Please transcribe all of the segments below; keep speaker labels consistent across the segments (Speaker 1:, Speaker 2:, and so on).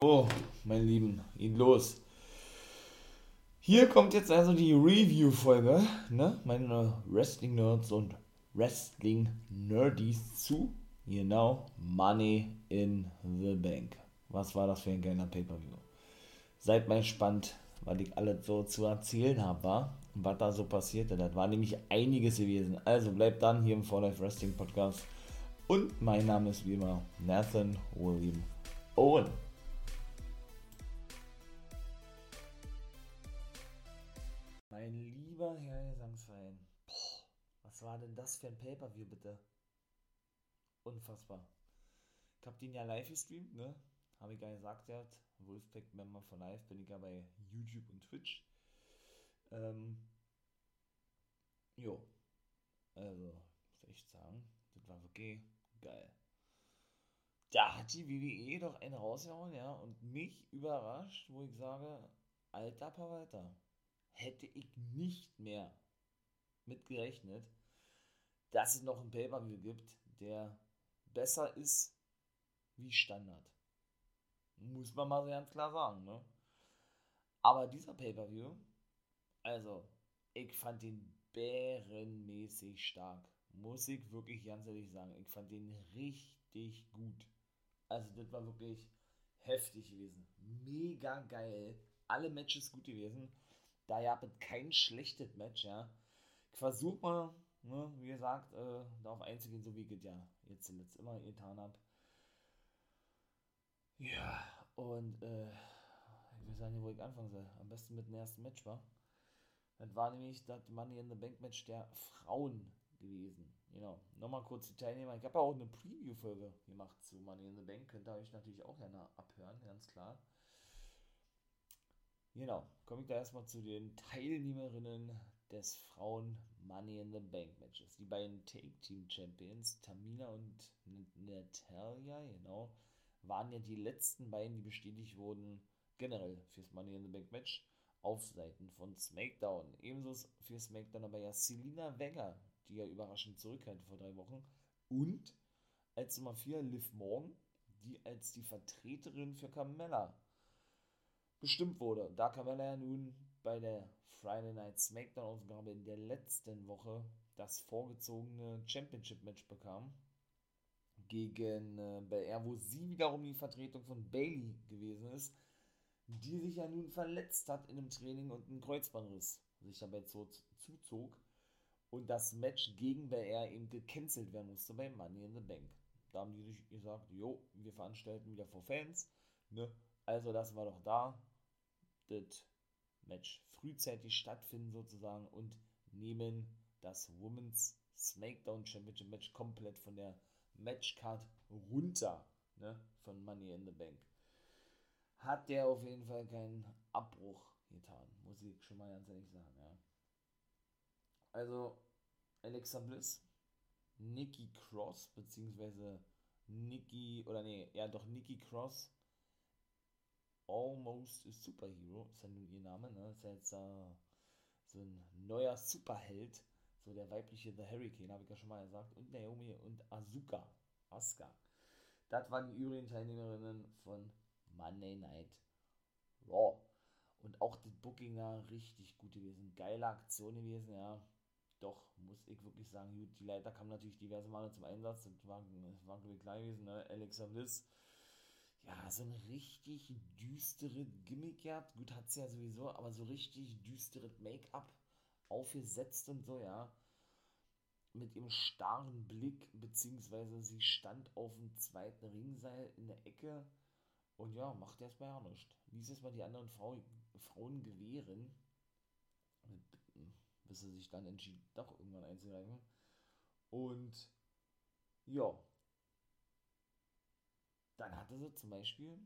Speaker 1: Oh, mein Lieben, ihn los. Hier kommt jetzt also die Review-Folge, ne? Meine Wrestling-Nerds und Wrestling-Nerdies zu, genau, Money in the Bank. Was war das für ein geiler Pay-Per-View? Seid mal gespannt, was ich alles so zu erzählen habe, und was da so passierte. Das war nämlich einiges gewesen. Also bleibt dann hier im For Life Wrestling Podcast. Und mein Name ist wie immer Nathan William Owen. War denn das für ein Pay-Per-View bitte? Unfassbar. Ich hab den ja live gestreamt, ne? Habe ich ja gesagt, ja, Wolfpack-Member von Live bin ich ja bei YouTube und Twitch. Ähm, jo. Also, muss echt sagen, das war wirklich geil. Da hat die WWE doch einen rausgehauen, ja, und mich überrascht, wo ich sage, alter Verwalter, hätte ich nicht mehr mit gerechnet, dass es noch einen Pay-Per-View gibt, der besser ist wie Standard. Muss man mal ganz klar sagen, ne? Aber dieser Pay-Per-View, also, ich fand den bärenmäßig stark. Muss ich wirklich ganz ehrlich sagen. Ich fand den richtig gut. Also, das war wirklich heftig gewesen. Mega geil. Alle Matches gut gewesen. Da gab es kein schlechtes Match, ja. Ich versuche mal, ne, wie gesagt, äh, darauf einzugehen, so wie ich ja jetzt zuletzt immer getan habe. Ja, und äh, ich weiß nicht, wo ich anfangen soll. Am besten mit dem ersten Match war. Das war nämlich das Money in the Bank Match der Frauen gewesen. Genau. Nochmal kurz die Teilnehmer. Ich habe ja auch eine Preview-Folge gemacht zu Money in the Bank. Könnt ihr euch natürlich auch gerne abhören, ganz klar. Genau. Komme ich da erstmal zu den Teilnehmerinnen des Frauen Money in the Bank Matches. Die beiden Take Team Champions, Tamina und Natalia, genau waren ja die letzten beiden, die bestätigt wurden, generell fürs Money in the Bank Match auf Seiten von SmackDown. Ebenso für SmackDown aber ja Selina Vega, die ja überraschend zurückkehrte vor drei Wochen. Und als Nummer 4 Liv Morgan, die als die Vertreterin für Carmella bestimmt wurde. Da Carmella ja nun bei der Friday Night SmackDown-Ausgabe in der letzten Woche das vorgezogene Championship-Match bekam, gegen äh, Bel wo sie wiederum die Vertretung von Bailey gewesen ist, die sich ja nun verletzt hat in einem Training und einen Kreuzbandriss sich dabei zu, zuzog und das Match gegen Bel eben gecancelt werden musste bei Money in the Bank. Da haben die sich gesagt, jo, wir veranstalten wieder vor Fans, ne? Also lassen wir doch da das Match frühzeitig stattfinden sozusagen und nehmen das Women's SmackDown Championship Match komplett von der Matchcard runter ne, von Money in the Bank. Hat der auf jeden Fall keinen Abbruch getan, muss ich schon mal ganz ehrlich sagen. Ja. Also Alexa Bliss, Nikki Cross, beziehungsweise Nikki, oder nee, ja doch Nikki Cross, Almost a Superhero, ist ja nun ihr Name, ne? Ist ja jetzt uh, so ein neuer Superheld, so der weibliche The Hurricane, habe ich ja schon mal gesagt. Und Naomi und Asuka. Asuka. Das waren die übrigen Teilnehmerinnen von Monday Night Raw. Und auch das Booking da richtig gut gewesen. Geile Aktion gewesen, ja. Doch, muss ich wirklich sagen, gut, die Leiter kamen natürlich diverse Male zum Einsatz. Das war, das war glaube gewesen, ne? Alexa Bliss. Ja, so ein richtig düstere Gimmick gehabt. Gut, hat sie ja sowieso, aber so richtig düsteres Make-up aufgesetzt und so, ja. Mit ihrem starren Blick, beziehungsweise sie stand auf dem zweiten Ringseil in der Ecke und ja, macht erstmal ja nichts. Ließ erstmal die anderen Frau, Frauen gewähren, bis sie sich dann entschied, doch irgendwann einzureichen. Und ja, dann hatte sie zum Beispiel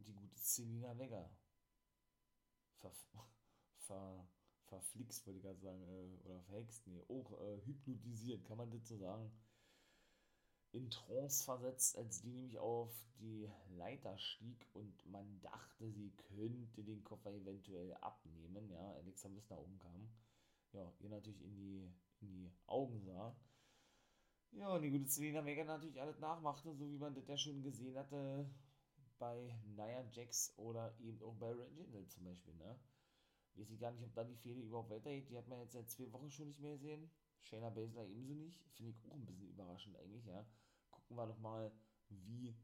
Speaker 1: die gute Selina Vega ver, ver, verflixt, wollte ich gerade sagen, äh, oder verhext, nee, auch äh, hypnotisiert, kann man das so sagen, in Trance versetzt, als die nämlich auf die Leiter stieg und man dachte, sie könnte den Koffer eventuell abnehmen, ja, Alexa bis nach oben kam, ja, ihr natürlich in die, in die Augen sah. Ja, und die gute Selena Vega natürlich alles nachmachte, so wie man das ja schon gesehen hatte bei Nia Jax oder eben auch bei Reginald zum Beispiel, ne? Weiß ich gar nicht, ob da die Fehde überhaupt weitergeht. Die hat man jetzt seit zwei Wochen schon nicht mehr gesehen. Shayna Baszler ebenso nicht. Finde ich auch ein bisschen überraschend eigentlich, ja. Gucken wir doch mal, wie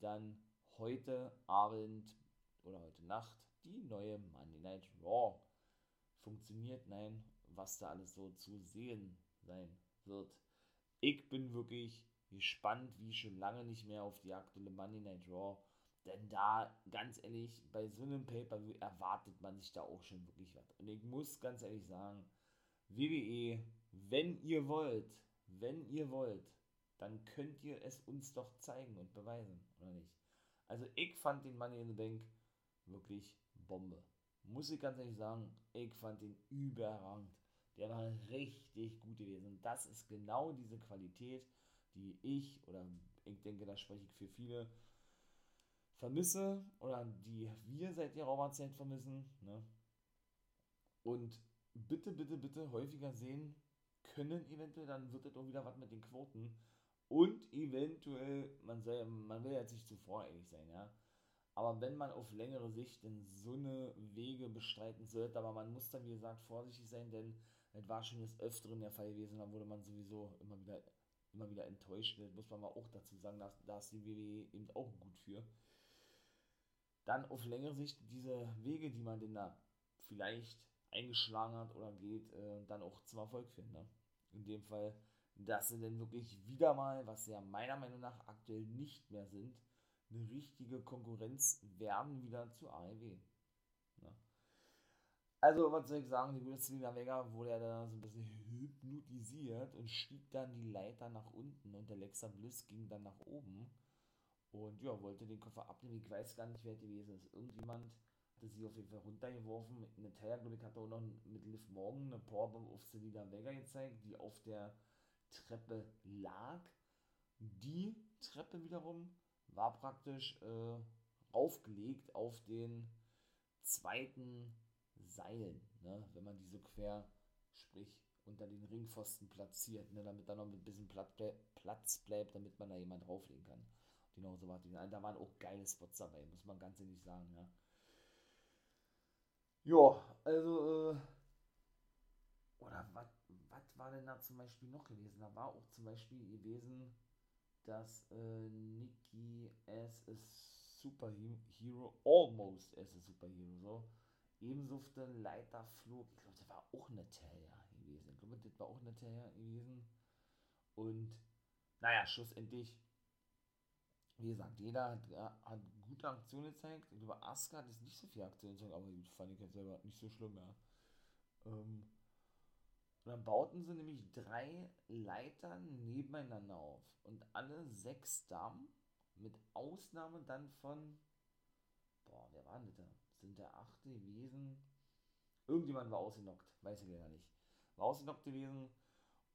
Speaker 1: dann heute Abend oder heute Nacht die neue Monday Night Raw funktioniert. Nein, was da alles so zu sehen sein wird. Ich bin wirklich gespannt, wie schon lange nicht mehr auf die aktuelle Monday Night Raw. Denn da, ganz ehrlich, bei so einem Pay-Per-View erwartet man sich da auch schon wirklich was. Und ich muss ganz ehrlich sagen, WWE, wenn ihr wollt, wenn ihr wollt, dann könnt ihr es uns doch zeigen und beweisen, oder nicht? Also ich fand den Money in the Bank wirklich Bombe. Muss ich ganz ehrlich sagen, ich fand den überragend. Der war richtig gut gewesen. Das ist genau diese Qualität, die ich, oder ich denke, da spreche ich für viele, vermisse oder die wir seit der Raumerzeit vermissen. Ne? Und bitte, bitte, bitte häufiger sehen können, eventuell, dann wird das auch wieder was mit den Quoten. Und eventuell, man, soll, man will jetzt nicht zu voreilig sein, ja. Aber wenn man auf längere Sicht in so eine Wege bestreiten sollte, aber man muss dann, wie gesagt, vorsichtig sein, denn das war schon des Öfteren der Fall gewesen, da wurde man sowieso immer wieder, immer wieder enttäuscht. Das muss man mal auch dazu sagen, da, da ist die WWE eben auch gut für. Dann auf längere Sicht diese Wege, die man denn da vielleicht eingeschlagen hat oder geht, äh, dann auch zum Erfolg finden. Ne? In dem Fall, dass sie denn wirklich wieder mal, was ja meiner Meinung nach aktuell nicht mehr sind, eine richtige Konkurrenz werden wieder zu AEW. Also, was soll ich sagen, die gute Selina Vega wurde ja da so ein bisschen hypnotisiert und stieg dann die Leiter nach unten und Alexa Bliss ging dann nach oben und ja, wollte den Koffer abnehmen. Ich weiß gar nicht, wer gewesen ist. Irgendjemand hatte sie auf jeden Fall runtergeworfen. Taylor, glaube ich, hatte auch noch mit Liv Morgan eine Powerbomb auf Selina Vega gezeigt, die auf der Treppe lag. Die Treppe wiederum war praktisch äh, aufgelegt auf den zweiten Seilen, ne? wenn man die so quer, sprich unter den Ringpfosten platziert, ne? damit da noch ein bisschen Platz bleibt, damit man da jemand drauflegen kann. Genau so war die. Da waren auch geile Spots dabei, muss man ganz ehrlich sagen, ja. Ja, also, äh, oder was war denn da zum Beispiel noch gewesen? Da war auch zum Beispiel gewesen, dass äh, Nikki as a Superhero, almost as a Superhero, so, ebenso auf der Leiter flog. Ich glaube, das war auch eine Terrier gewesen. Ich glaube, das war auch eine Terrier gewesen. Und, naja, schlussendlich wie gesagt, jeder hat, hat gute Aktionen gezeigt. Ich glaube, hat jetzt nicht so viele Aktionen gezeigt, aber die fand ich jetzt selber nicht so schlimm, ja. Ähm, und dann bauten sie nämlich drei Leitern nebeneinander auf. Und alle sechs Damen, mit Ausnahme dann von, boah, wer war denn da? Sind der achte gewesen? Irgendjemand war ausgenockt, weiß ich leider nicht. War ausgenockt gewesen.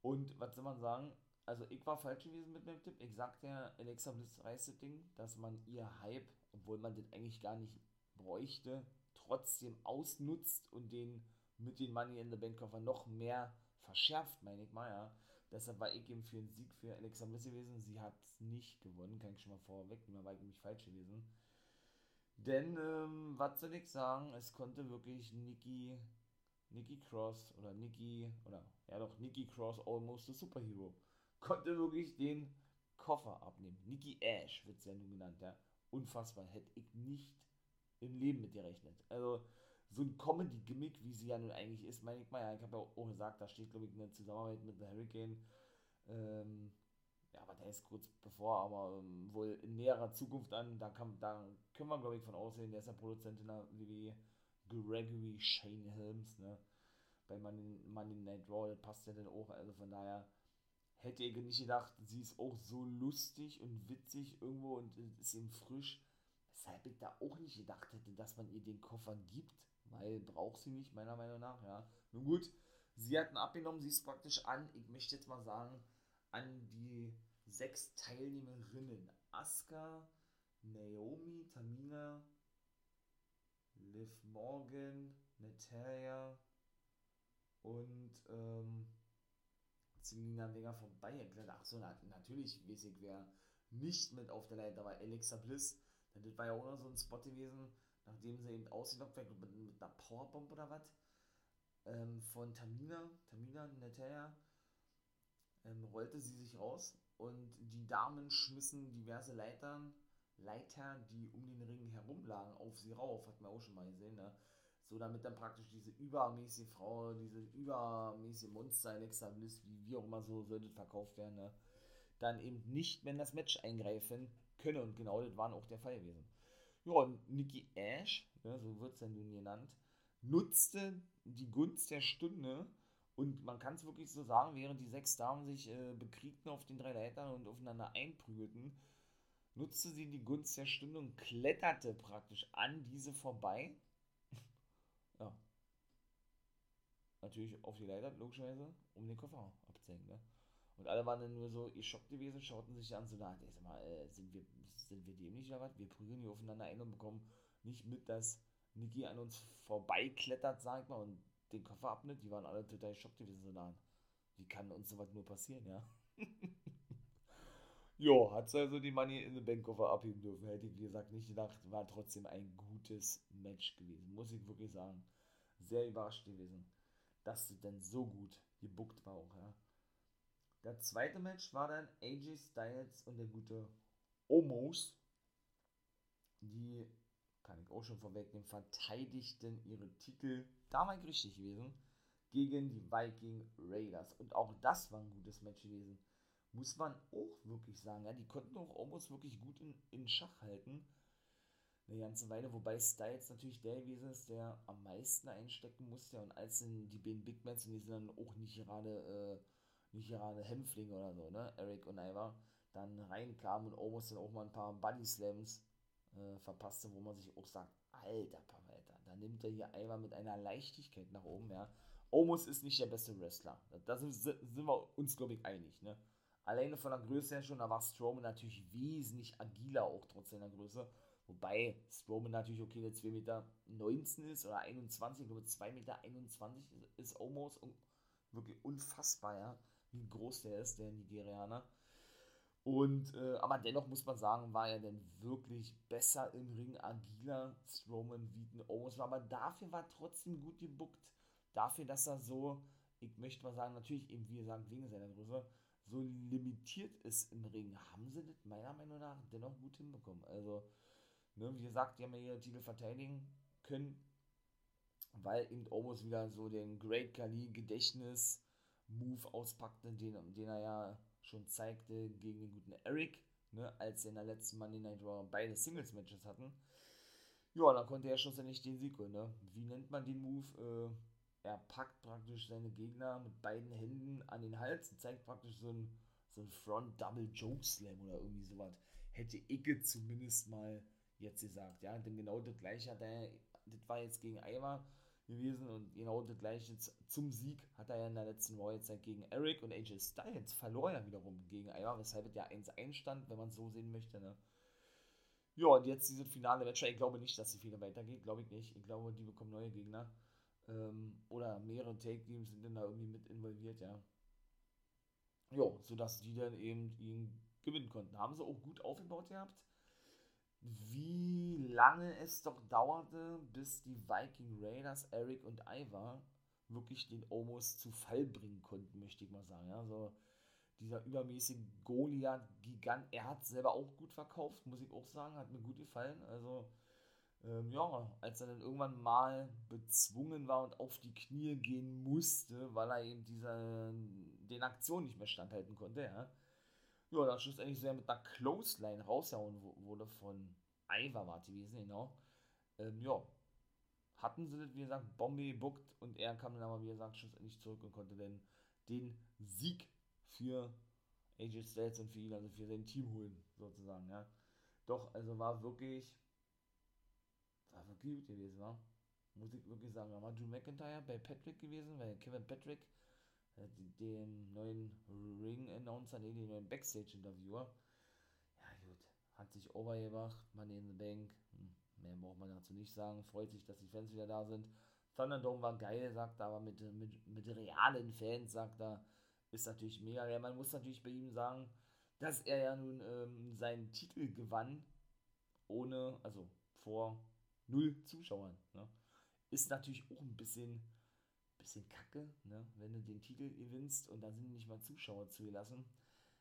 Speaker 1: Und was soll man sagen? also ich war falsch gewesen mit meinem Tipp. Ich sagte ja, Alexa Bliss reißt das Ding, dass man ihr Hype, obwohl man das eigentlich gar nicht bräuchte, trotzdem ausnutzt und den mit den Money in the Bank noch mehr verschärft, meine ich mal, ja. Deshalb war ich eben für einen Sieg für Alexa Bliss gewesen. Sie hat nicht gewonnen, kann ich schon mal vorweg, da war ich nämlich falsch gewesen. Denn, ähm, was soll ich sagen, es konnte wirklich Nikki, Nikki Cross oder Nikki, oder ja doch, Nikki Cross almost a Superhero konnte wirklich den Koffer abnehmen. Nikki Ash wird nun genannt, ja. Unfassbar. Hätte ich nicht im Leben mit gerechnet. Also, so ein Comedy-Gimmick, wie sie ja nun eigentlich ist, meine ich mal, ja, ich habe ja auch gesagt, da steht, glaube ich, eine Zusammenarbeit mit The Hurricane. Ähm, ja, aber der ist kurz bevor, aber ähm, wohl in näherer Zukunft an. Da, kann, da können wir, glaube ich, von aussehen. Der ist ja Produzent in der WWE. Gregory Shane Helms, ne? Bei Money, Money Night Raw, passt ja dann auch. Also von daher, hätte ich nicht gedacht, sie ist auch so lustig und witzig irgendwo und ist eben frisch. Weshalb ich da auch nicht gedacht hätte, dass man ihr den Koffer gibt, weil braucht sie nicht, meiner Meinung nach, ja. Nun gut, sie hat ihn abgenommen, sie ist praktisch an, ich möchte jetzt mal sagen, an die sechs Teilnehmerinnen. Asuka, Naomi, Tamina, Liv Morgan, Natalia und ähm, Selina Vega vorbei. Ach so, na, natürlich weiß ich, wer nicht mit auf der Leiter war. Alexa Bliss. Das war ja auch noch so ein Spot gewesen, nachdem sie eben ausgelockt werden, mit, mit einer Powerbomb oder was, ähm, von Tamina, Tamina Natalia, ähm, rollte sie sich raus und die Damen schmissen diverse Leitern, Leiter, die um den Ring herum lagen, auf sie rauf, hat man auch schon mal gesehen, ne? So damit dann praktisch diese übermäßige Frau, diese übermäßige Monster Alexa Bliss, wie, wie auch immer so sollte verkauft werden, ne? dann eben nicht mehr in das Match eingreifen können. Und genau das war auch der Fall gewesen. Ja, und Nikki Ash, ja, so wird es dann nun genannt, nutzte die Gunst der Stunde und man kann es wirklich so sagen, während die sechs Damen sich äh, bekriegten auf den drei Leitern und aufeinander einprügelten, nutzte sie die Gunst der Stunde und kletterte praktisch an diese vorbei. ja. Natürlich auf die Leiter, logischerweise, um den Koffer abzuhängen. Ne? Und alle waren dann nur so geschockt gewesen, schauten sich an, so, na, ich sag mal, äh, sind, wir, sind wir dämlich oder was? Wir prügeln hier aufeinander ein und bekommen nicht mit, dass Niki an uns vorbeiklettert, sag ich mal, und den Koffer abnimmt. Die waren alle total geschockt gewesen, so, na, wie kann uns sowas nur passieren, ja? jo, hat also die Money in den Bankkoffer abheben dürfen. Hätte ich, wie gesagt, nicht gedacht. War trotzdem ein gutes Match gewesen, muss ich wirklich sagen. Sehr überrascht gewesen, dass sie denn so gut gebuckt war auch, ja. Der zweite Match war dann AJ Styles und der gute Omos. Die, kann ich auch schon vorwegnehmen, verteidigten ihre Titel, damals richtig gewesen, gegen die Viking Raiders. Und auch das war ein gutes Match gewesen. Muss man auch wirklich sagen. Ja, die konnten auch Omos wirklich gut in, in Schach halten. Eine ganze Weile, wobei Styles natürlich der gewesen ist, der am meisten einstecken musste. Und als dann die beiden Big Mans, und die sind dann auch nicht gerade. Äh, nicht gerade Hämpfling oder so, ne? Eric und Ivar, dann reinkam und Omos dann auch mal ein paar Buddy Slams äh, verpasste, wo man sich auch sagt, alter Pavetta, da nimmt er hier Ivar mit einer Leichtigkeit nach oben, ja. Omos ist nicht der beste Wrestler. Da sind, sind wir uns, glaube ich, einig, ne? Alleine von der Größe her schon, da war Strowman natürlich wesentlich agiler, auch trotz seiner Größe. Wobei Strowman natürlich okay, der 2,19 Meter ist oder 21, ich glaube 2,21 Meter ist Omos wirklich unfassbar, ja wie groß der ist, der Nigerianer. Und, äh, aber dennoch muss man sagen, war er denn wirklich besser im Ring, agiler Strowman wie ein Owens. Aber dafür war trotzdem gut gebuckt. Dafür, dass er so, ich möchte mal sagen, natürlich eben, wie gesagt, wegen seiner Größe, so limitiert ist im Ring, haben sie das meiner Meinung nach dennoch gut hinbekommen. Also, ne, wie gesagt, die haben ja ihre Titel verteidigen können, weil eben Omos wieder so den Great Kali Gedächtnis Move auspackte, den, den er ja schon zeigte gegen den guten Eric, ne, als sie in der letzten Monday Night Raw beide Singles-Matches hatten. Ja, dann konnte er schlussendlich den Sieg holen. Ne? Wie nennt man den Move? Äh, er packt praktisch seine Gegner mit beiden Händen an den Hals und zeigt praktisch so ein, so ein Front Double Joke Slam oder irgendwie sowas. Hätte Icke zumindest mal jetzt gesagt. Ja, denn genau das gleiche hat er, das war jetzt gegen Ivar gewesen und genau das gleiche zum Sieg hat er ja in der letzten Raw jetzt gegen Eric und AJ Styles verlor ja wiederum gegen Ivar, weshalb es ja 1 einstand, wenn man es so sehen möchte, ne? Ja, und jetzt dieses finale Match, ich glaube nicht, dass die viele weitergeht, glaube ich nicht. Ich glaube, die bekommen neue Gegner. Ähm, oder mehrere Take-Teams sind dann da irgendwie mit involviert, ja. Ja, sodass die dann eben ihn gewinnen konnten. Haben sie auch gut aufgebaut gehabt wie lange es doch dauerte, bis die Viking Raiders, Eric und Ivar wirklich den Omos zu Fall bringen konnten, möchte ich mal sagen. Ja, so dieser übermäßige Goliath-Gigant, er hat selber auch gut verkauft, muss ich auch sagen, hat mir gut gefallen. Also, ähm, ja, als er dann irgendwann mal bezwungen war und auf die Knie gehen musste, weil er eben dieser, den Aktionen nicht mehr standhalten konnte, ja, ja, dann schlussendlich sehr mit einer Clothesline rausgehauen wurde von Ivar war gewesen, genau. Ähm, ja, hatten sie das, wie gesagt, Bombe gebuckt und er kam dann aber, wie gesagt, schlussendlich zurück und konnte dann den Sieg für AJ Styles und für ihn, also für sein Team holen, sozusagen, ja. Doch, also war wirklich, war wirklich gut gewesen, war. Muss ich wirklich sagen, da war Drew McIntyre bei Patrick gewesen, weil Kevin Patrick den neuen Ring-Announcer, nee, den neuen Backstage-Interviewer. Ja, gut, hat sich overgebracht, Money in the Bank. Hm, mehr braucht man dazu nicht sagen. Freut sich, dass die Fans wieder da sind. Thunderdome war geil, sagt er, aber mit, mit, mit realen Fans, sagt er, ist natürlich mega. Ja, man muss natürlich bei ihm sagen, dass er ja nun ähm, seinen Titel gewann ohne, also vor null Zuschauern. Ne? Ist natürlich auch ein bisschen, bisschen kacke, ne? wenn du den Titel gewinnst und da sind nicht mal Zuschauer zugelassen.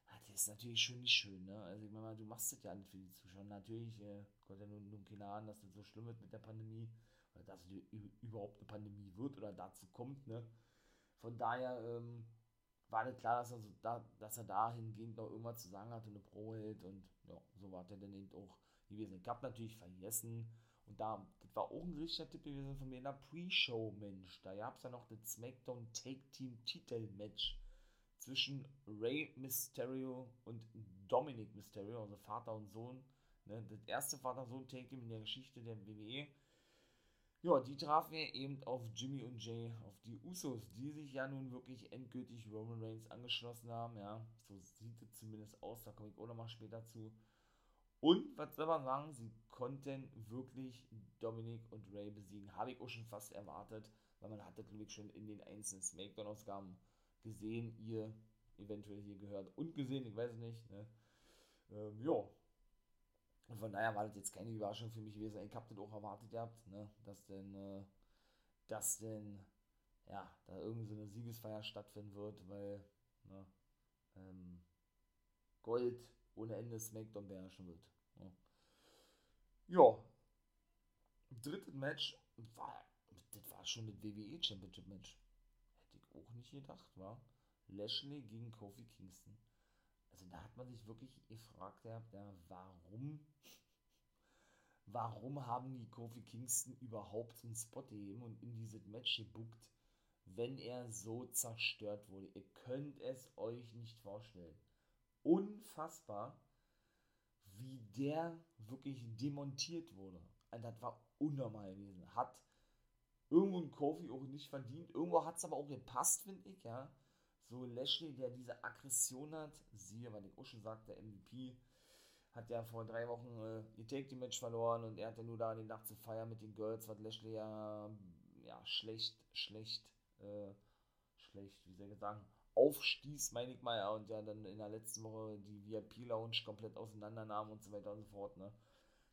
Speaker 1: Ja, das ist natürlich schon nicht schön. Ne? Also ich meine, du machst das ja alles für die Zuschauer. Natürlich, äh, Gott ja nun, nun keine Ahnung, dass das so schlimm wird mit der Pandemie oder dass es überhaupt eine Pandemie wird oder dazu kommt. Ne? Von daher ähm, war das klar, dass er, so da, dass er dahingehend noch irgendwas zu sagen hatte, eine Pro hält und ja, so war der dann eben auch gewesen. Ich habe natürlich vergessen, und da, das war auch ein richtiger Tipp gewesen von mir in der Pre-Show, Mensch. Da gab es ja noch das SmackDown Take Team Titel Match zwischen Rey Mysterio und Dominic Mysterio, also Vater und Sohn. Ne? Das erste Vater-Sohn-Take Team in der Geschichte der WWE. Ja, die trafen wir eben auf Jimmy und Jay, auf die Usos, die sich ja nun wirklich endgültig Roman Reigns angeschlossen haben. Ja, so sieht es zumindest aus, da komme ich auch nochmal später zu. Und, was soll man sagen, sie konnten wirklich Dominik und Ray besiegen. Habe ich auch schon fast erwartet, weil man hatte, glaube ich, schon in den einzelnen Smackdown-Ausgaben gesehen, ihr eventuell hier gehört und gesehen, ich weiß es nicht. Ne? Ähm, ja. Und von daher war das jetzt keine Überraschung für mich gewesen. Ich habe das auch erwartet gehabt, ne? dass denn, äh, dass denn, ja, da irgendeine so Siegesfeier stattfinden wird, weil, ne, ähm, Gold ohne Ende SmackDown beherrschen wird. Ja. ja. Drittes Match war, das war schon das WWE Championship Match. Hätte ich auch nicht gedacht, war Lashley gegen Kofi Kingston. Also da hat man sich wirklich gefragt, ja, warum, warum haben die Kofi Kingston überhaupt einen Spot gegeben und in dieses Match gebuckt, wenn er so zerstört wurde. Ihr könnt es euch nicht vorstellen unfassbar, wie der wirklich demontiert wurde. Und das war unnormal gewesen. Hat irgendwo ein Kofi auch nicht verdient. Irgendwo hat es aber auch gepasst, finde ich, ja. So Lashley, der diese Aggression hat, siehe, was ich auch schon sagte, der MVP, hat ja vor drei Wochen äh, ihr Take Team Match verloren und er hatte nur da die Nacht zu feiern mit den Girls, was Lashley ja, ja schlecht, schlecht, äh, schlecht, wie soll ich sagen, aufstieß, meine ich mal, ja, und ja dann in der letzten Woche die VIP-Lounge komplett auseinandernahm und so weiter und so fort, ne.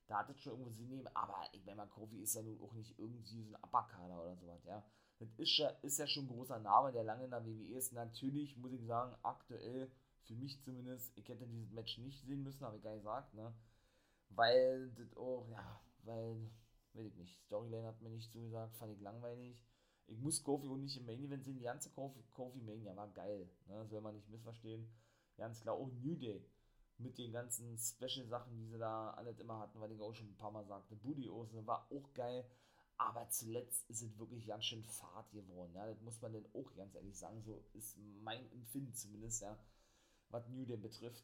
Speaker 1: Da hat es schon irgendwo Sinn nehmen, aber ich meine mal, Kofi ist ja nun auch nicht irgendwie so ein Upperkader oder sowas, ja. Das ist ja, ist ja schon ein großer Name, der lange in der WWE ist. Natürlich muss ich sagen, aktuell, für mich zumindest, ich hätte dieses Match nicht sehen müssen, habe ich gar nicht gesagt, ne. Weil das auch, ja, weil, weiß ich nicht, Storyline hat mir nicht zugesagt, fand ich langweilig ich muss Kofi auch nicht im Main Event sehen. Die ganze Kofi, Kofi Mania war geil. Ne? Soll man nicht missverstehen. Ganz klar, auch New Day. Mit den ganzen Special-Sachen, die sie da alles immer hatten, weil ich auch schon ein paar Mal sagte. Booty Osen war auch geil. Aber zuletzt es wirklich ganz schön fad geworden. Ja? Das muss man dann auch ganz ehrlich sagen. So ist mein Empfinden zumindest, ja, was New Day betrifft.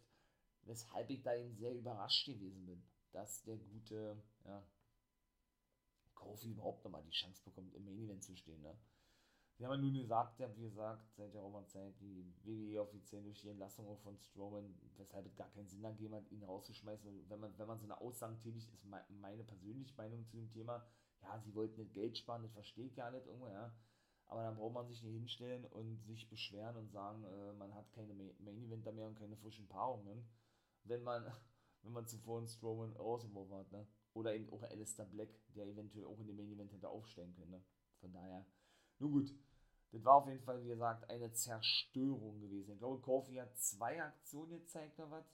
Speaker 1: Weshalb ich da eben sehr überrascht gewesen bin, dass der gute, ja, Kofi überhaupt nochmal die Chance bekommt, im Main Event zu stehen. Ne? Sie haben ja nun gesagt, ja, wie gesagt, seit der Roma-Zeit, die WWE offiziell durch die Entlassung von Strowman, weshalb es gar keinen Sinn ergeben hat, ihn rauszuschmeißen. Wenn man, wenn man so eine Aussage tätigt, ist meine persönliche Meinung zu dem Thema, ja, sie wollten nicht Geld sparen, das verstehe ich gar nicht irgendwo, ja. Aber dann braucht man sich nicht hinstellen und sich beschweren und sagen, äh, man hat keine Main Eventer mehr und keine frischen Paarungen, wenn man, wenn man zuvor einen Strowman rausgeworfen hat, ne? Oder eben auch Alistair Black, der eventuell auch in dem Main Event hätte aufstellen können. Ne? Von daher, nun gut. Das war auf jeden Fall, wie gesagt, eine Zerstörung gewesen. Ich glaube, Kofi hat zwei Aktionen gezeigt oder was.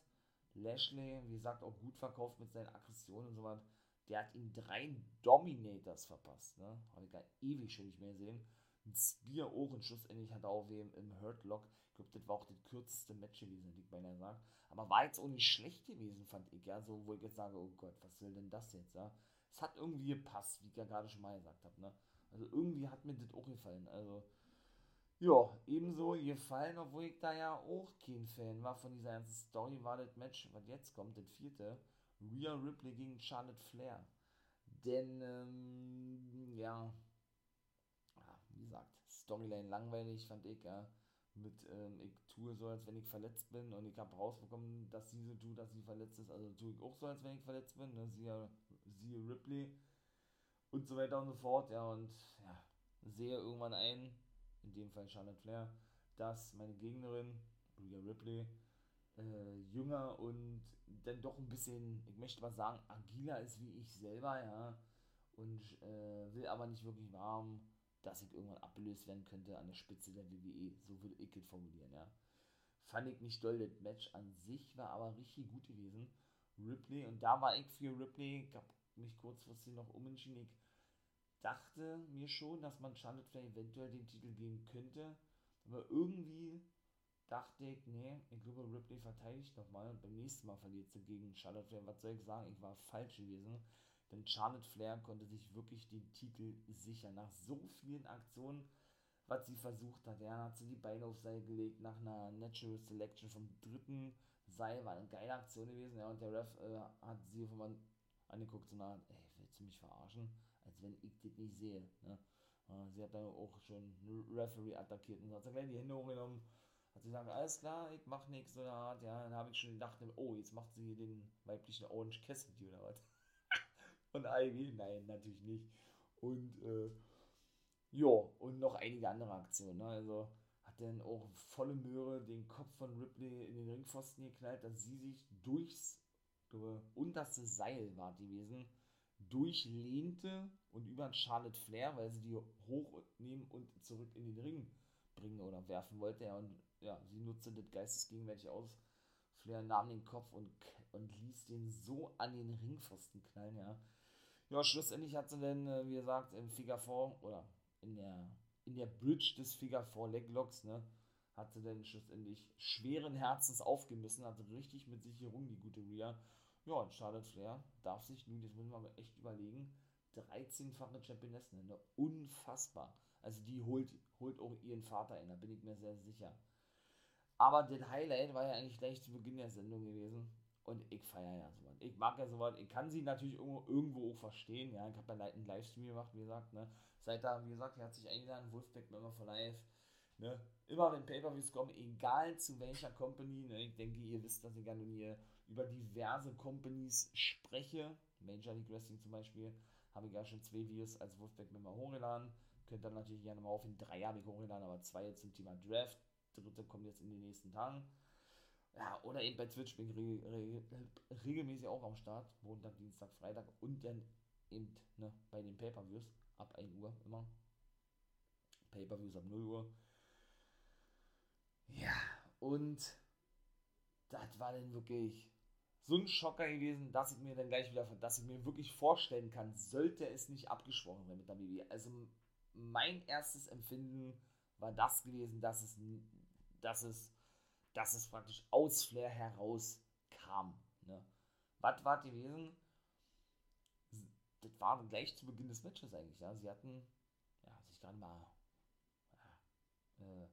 Speaker 1: Lashley, wie gesagt, auch gut verkauft mit seinen Aggressionen und so was. Der hat ihm drei Dominators verpasst. Ne? Habe ich gar ewig schon nicht mehr gesehen. Ein Spear auch und schlussendlich hat auch wem im Hurt Lock. Ich glaube, das war auch das kürzeste Match gewesen, wie ich beinahe sage. Aber war jetzt auch nicht schlecht gewesen, fand ich, ja, so, wo ich jetzt sage, oh Gott, was soll denn das jetzt, ja. Es hat irgendwie gepasst, wie ich ja gerade schon mal gesagt habe, ne. Also irgendwie hat mir das auch gefallen, also, ja, ebenso gefallen, obwohl ich da ja auch kein Fan war von dieser ganzen Story, war das Match, was jetzt kommt, das vierte, Rhea Ripley gegen Charlotte Flair. Denn, ähm, ja, Storyline langweilig, fand ich, ja mit, ähm, ich tue so, als wenn ich verletzt bin und ich habe rausbekommen, dass sie so tut, dass sie verletzt ist, also tue ich auch so, als wenn ich verletzt bin, ne? siehe, siehe Ripley und so weiter und so fort, ja, und ja, sehe irgendwann ein, in dem Fall Charlotte Flair, dass meine Gegnerin, Rhea Ripley, äh, jünger und dann doch ein bisschen, ich möchte mal sagen, agiler ist wie ich selber, ja. Und äh, will aber nicht wirklich warm, dass ich irgendwann abgelöst werden könnte an der Spitze der WWE. So würde ich es formulieren, ja. Fand ich nicht doll, das Match an sich war aber richtig gut gewesen. Ripley, und da war ich für Ripley, ich habe mich kurzfristig noch umentschieden. Ich dachte mir schon, dass man Charlotte Flair eventuell den Titel geben könnte, aber irgendwie dachte ich, nee, ich glaube, Ripley verteidigt nochmal und beim nächsten Mal verliert sie gegen Charlotte Flair. Was soll ich sagen? Ich war falsch gewesen. Denn Charlotte Flair konnte sich wirklich den Titel sichern. Nach so vielen Aktionen, was sie versucht hat. Ja, hat sie die Beine auf Seil gelegt nach einer Natural Selection vom dritten Seil. War eine geile Aktion gewesen. Ja, und der Ref äh, hat sie auf einmal angeguckt und hat, ey, willst du mich verarschen? Als wenn ich das nicht sehe. Ne? Sie hat dann auch schon einen Referee attackiert und hat dann gleich die Hände hochgenommen hat sie gesagt, alles klar, ich mach nichts so eine Art, ja, dann habe ich schon gedacht, oh, jetzt macht sie den weiblichen Orange Cassidy oder was. Und Ivy, nein, natürlich nicht. Und, äh, ja, und noch einige andere Aktionen, ne? also hat dann auch volle Möhre den Kopf von Ripley in den Ringpfosten geknallt, dass sie sich durchs glaube, unterste Seil war gewesen, durchlehnte und über Charlotte Flair, weil sie die hochnehmen und zurück in den Ring bringen oder werfen wollte. Ja, und ja, sie nutzte das geistesgegenwärtig aus. Flair nahm den Kopf und, und ließ den so an den Ringpfosten knallen, ja. Ja, schlussendlich hat sie dann, äh, wie gesagt, im Figure 4 oder in der, in der Bridge des Figure 4 Leglocks, ne, hat sie dann schlussendlich schweren Herzens aufgemessen, hatte richtig mit sich gerungen, die gute Rhea. Ja, und Charlotte Flair darf sich nun, jetzt müssen wir mal echt überlegen, 13-fache Championess nennen, ne? unfassbar. Also die holt, holt auch ihren Vater ein, da bin ich mir sehr sicher. Aber das Highlight war ja eigentlich gleich zu Beginn der Sendung gewesen. Und ich feiere ja sowas. Ich mag ja sowas. Ich kann sie natürlich irgendwo, auch verstehen. Ja, ich habe ja einen Livestream gemacht, wie gesagt. Ne? Seit da, wie gesagt, er hat sich eingeladen, Wolfpack Member for Life. Ne? Immer wenn Pay-Per-Views kommen, egal zu welcher Company. Ne? Ich denke, ihr wisst, dass ich nun hier über diverse Companies spreche. Major League Wrestling zum Beispiel. Habe ich ja schon zwei Videos als Wolfpack Member hochgeladen. Könnt ihr natürlich gerne mal auf. In drei habe ich hochgeladen, aber zwei jetzt zum Thema Draft dritte kommt jetzt in den nächsten Tagen. Ja, oder eben bei Twitch bin ich re re regelmäßig auch am Start. Montag, Dienstag, Freitag und dann eben ne, bei den Pay-Per-Views ab 1 Uhr immer. Pay-Per-Views ab 0 Uhr. Ja, und das war dann wirklich so ein Schocker gewesen, dass ich mir dann gleich wieder, dass ich mir wirklich vorstellen kann, sollte es nicht abgesprochen werden mit der BB. Also mein erstes Empfinden war das gewesen, dass es dass es, dass es praktisch aus Flair heraus kam. Ne? Was war gewesen? Das war gleich zu Beginn des Matches eigentlich. Ja? Sie hatten ja, sich gerade mal, äh,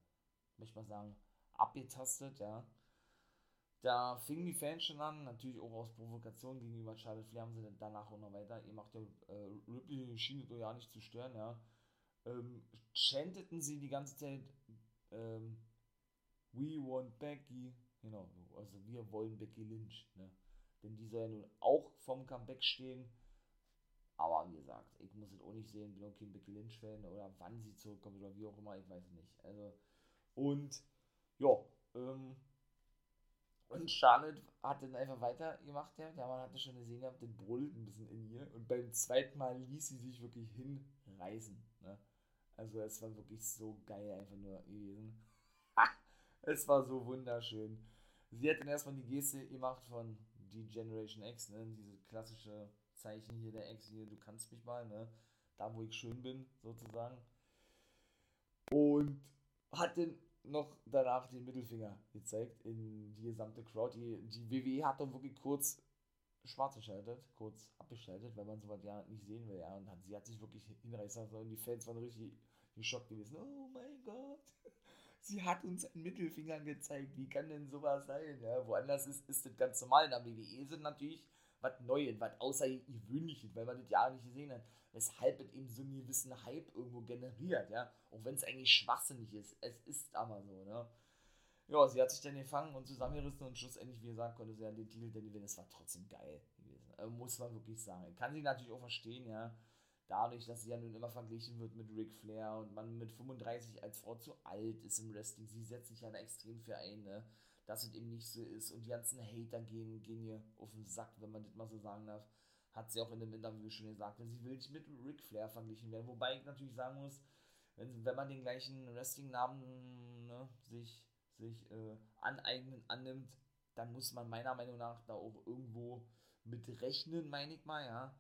Speaker 1: möchte mal sagen, abgetastet. Ja? Da fingen die Fans schon an, natürlich auch aus Provokation gegenüber Charlotte Flair haben sie dann danach auch noch weiter. Ihr macht ja äh, Ripley schien ja nicht zu stören, ja. Ähm, chanteten sie die ganze Zeit ähm, We want Becky. Genau, also wir wollen Becky Lynch. Ne? Denn die soll ja nun auch vom Comeback stehen. Aber wie gesagt, ich muss es auch nicht sehen, bin auch kein Becky Lynch-Fan oder wann sie zurückkommt oder wie auch immer, ich weiß nicht. Also, und ja, ähm, und Charlotte hat dann einfach weitergemacht, ja. Der Mann hatte schon gesehen gehabt, den brüllt ein bisschen in ihr. Und beim zweiten Mal ließ sie sich wirklich hinreißen. Ne? Also es war wirklich so geil einfach nur gewesen. Es war so wunderschön. Sie hat dann erstmal die Geste gemacht von die Generation X, ne? Diese klassische Zeichen hier der X hier, du kannst mich mal, ne? Da wo ich schön bin, sozusagen. Und hat dann noch danach den Mittelfinger gezeigt in die gesamte Crowd. Die, die WWE hat dann wirklich kurz schwarz geschaltet, kurz abgeschaltet, weil man sowas ja nicht sehen will. Ja. Und hat, sie hat sich wirklich hinreißen lassen und die Fans waren richtig geschockt gewesen. Oh mein Gott sie hat uns einen Mittelfinger gezeigt. Wie kann denn sowas sein? Ja, woanders ist, ist das ganz normal. In der WWE sind natürlich was Neues, was Außergewöhnliches, weil man das ja nicht gesehen hat. Weshalb es eben so einen gewissen Hype irgendwo generiert, ja. Auch wenn es eigentlich schwachsinnig ist. Es ist aber so, ne. Ja, sie hat sich dann gefangen und zusammengerissen und schlussendlich, wie gesagt, konnte sie ja den Titel denn gewinnen. Es war trotzdem geil gewesen. Also muss man wirklich sagen. Kann sie natürlich auch verstehen, ja dadurch, dass sie ja nun immer verglichen wird mit Ric Flair und man mit 35 als Frau zu alt ist im Wrestling, sie setzt sich ja da extrem für ein, ne? dass es eben nicht so ist und die ganzen Hater gehen, gehen ihr auf den Sack, wenn man das mal so sagen darf. Hat sie auch in dem Interview schon gesagt. Sie will nicht mit Ric Flair verglichen werden. Wobei ich natürlich sagen muss, wenn, wenn man den gleichen Wrestling-Namen ne, sich, sich äh, aneignen, annimmt, dann muss man meiner Meinung nach da auch irgendwo mit rechnen, meine ich mal, ja.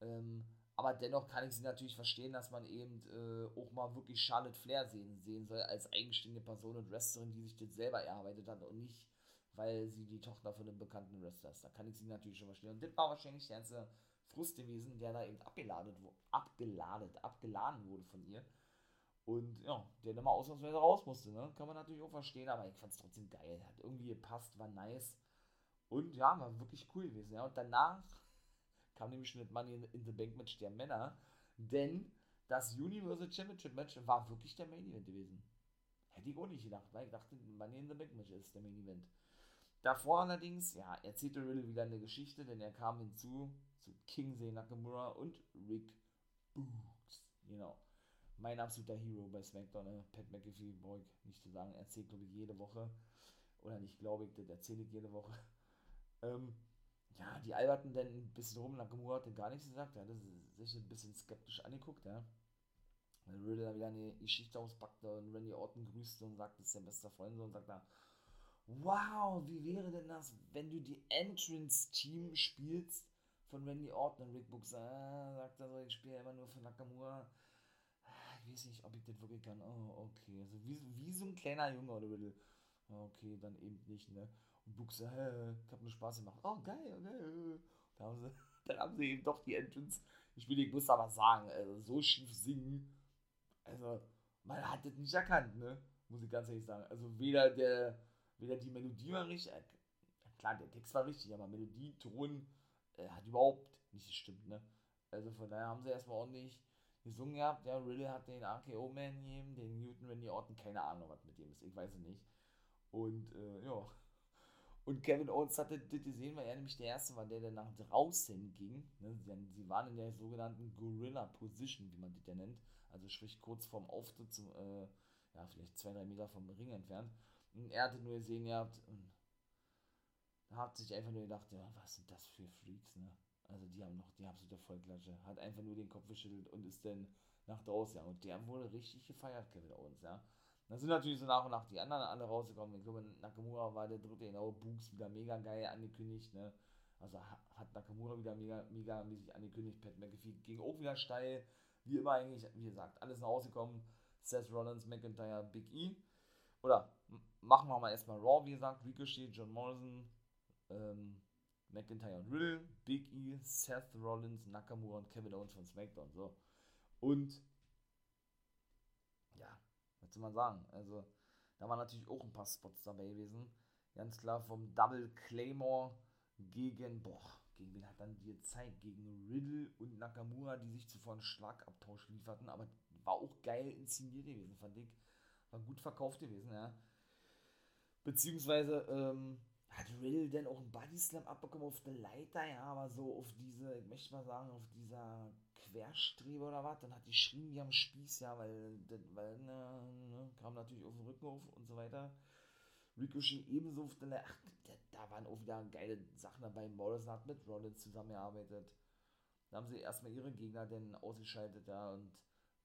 Speaker 1: Ähm, aber dennoch kann ich sie natürlich verstehen, dass man eben äh, auch mal wirklich Charlotte Flair sehen, sehen soll als eigenständige Person und Wrestlerin, die sich das selber erarbeitet hat und nicht, weil sie die Tochter von einem bekannten Wrestler ist. Da kann ich sie natürlich schon verstehen. Und das war wahrscheinlich der ganze Frust gewesen, der da eben abgeladen, abgeladen, abgeladen wurde von ihr. Und ja, der dann mal ausnahmsweise raus musste, ne? Kann man natürlich auch verstehen, aber ich fand es trotzdem geil. Hat irgendwie gepasst, war nice. Und ja, war wirklich cool gewesen, ja. Und danach kam nämlich mit Money in the Bank Match der Männer, denn das Universal Championship Match war wirklich der Main Event gewesen. Hätte ich auch nicht gedacht, weil ich dachte, Money in the Bank Match ist der Main Event. Davor allerdings, ja, erzählte Riddle wieder eine Geschichte, denn er kam hinzu zu Kingsley Nakamura und Rick Books. Genau. Mein absoluter Hero bei SmackDown, äh, Pat McAfee, brauche ich nicht zu sagen, erzählt, glaube ich, jede Woche. Oder nicht, glaube ich, das erzähle ich jede Woche. Ähm, ja, die alberten dann ein bisschen rum. Hat dann gar nichts gesagt. Er hat sich ein bisschen skeptisch angeguckt, ja. Weil Riddle da wieder eine Geschichte auspackte und Randy Orton grüßte und sagte, das ist sein bester Freund und sagt da, wow, wie wäre denn das, wenn du die Entrance-Team spielst von Randy Orton und Rick Books, ah, sagt er so, ich spiele immer nur für Nakamura. Ich weiß nicht, ob ich das wirklich kann. Oh, okay. Also wie, wie so ein kleiner Junge oder Riddle. Okay, dann eben nicht, ne? Und Buchse, hä, ich hab nur Spaß gemacht. Oh, geil, geil. Da haben sie, dann haben sie eben doch die Entrance. Ich will, ich muss aber sagen, also so schief singen, also man hat das nicht erkannt, ne? Muss ich ganz ehrlich sagen. Also weder der, weder die Melodie war richtig, äh, klar, der Text war richtig, aber Melodie, Ton äh, hat überhaupt nicht gestimmt, ne? Also von daher haben sie erstmal ordentlich gesungen gehabt. Ja, Riddle hat den RKO-Man gegeben, den Newton Randy Orton, keine Ahnung, was mit dem ist, ich weiß es nicht. Und äh, ja, und Kevin Owens hatte das gesehen, weil er nämlich der Erste war, der dann nach draußen ging. Ne? Sie, waren in der sogenannten Gorilla Position, wie man das ja nennt. Also sprich kurz vorm Auftritt, zum, äh, ja, vielleicht zwei, drei Meter vom Ring entfernt. Und er hatte nur gesehen gehabt und hat sich einfach nur gedacht, ja, was sind das für Freaks, ne? Also die haben noch die absolute Vollklatsche. Hat einfach nur den Kopf geschüttelt und ist dann nach draußen, ja. Und der wurde richtig gefeiert, Kevin Owens, ja. Dann sind natürlich so nach und nach die anderen alle rausgekommen. Ich glaube, Nakamura war der dritte, genau. Books wieder mega geil angekündigt, ne? Also hat Nakamura wieder mega, mega mäßig angekündigt. Pat McAfee ging auch wieder steil. Wie immer eigentlich, wie gesagt, alles nach Hause gekommen. Seth Rollins, McIntyre, Big E. Oder machen wir mal erstmal Raw, wie gesagt. Ricochet, John Morrison, ähm, McIntyre und Riddle, Big E, Seth Rollins, Nakamura und Kevin Owens von SmackDown. So. Und was soll man sagen? Also, da waren natürlich auch ein paar Spots dabei gewesen. Ganz klar vom Double Claymore gegen, boah, gegen wen hat dann die gezeigt? Gegen Riddle und Nakamura, die sich zuvor einen Schlagabtausch lieferten, aber war auch geil inszeniert gewesen, fand ich. War gut verkauft gewesen, ja. Beziehungsweise, ähm, hat Riddle denn auch einen Body Slam abbekommen auf der Leiter, ja, aber so auf diese, ich möchte mal sagen, auf dieser Querstrebe oder was, dann hat die geschrien wie am Spieß, ja, weil, weil ne, ne, kam natürlich auf den Rücken auf und so weiter. Ricochet ebenso auf ach, da, da waren auch wieder geile Sachen dabei. Morrison hat mit Rollins zusammengearbeitet. Da haben sie erstmal ihre Gegner dann ausgeschaltet, ja, und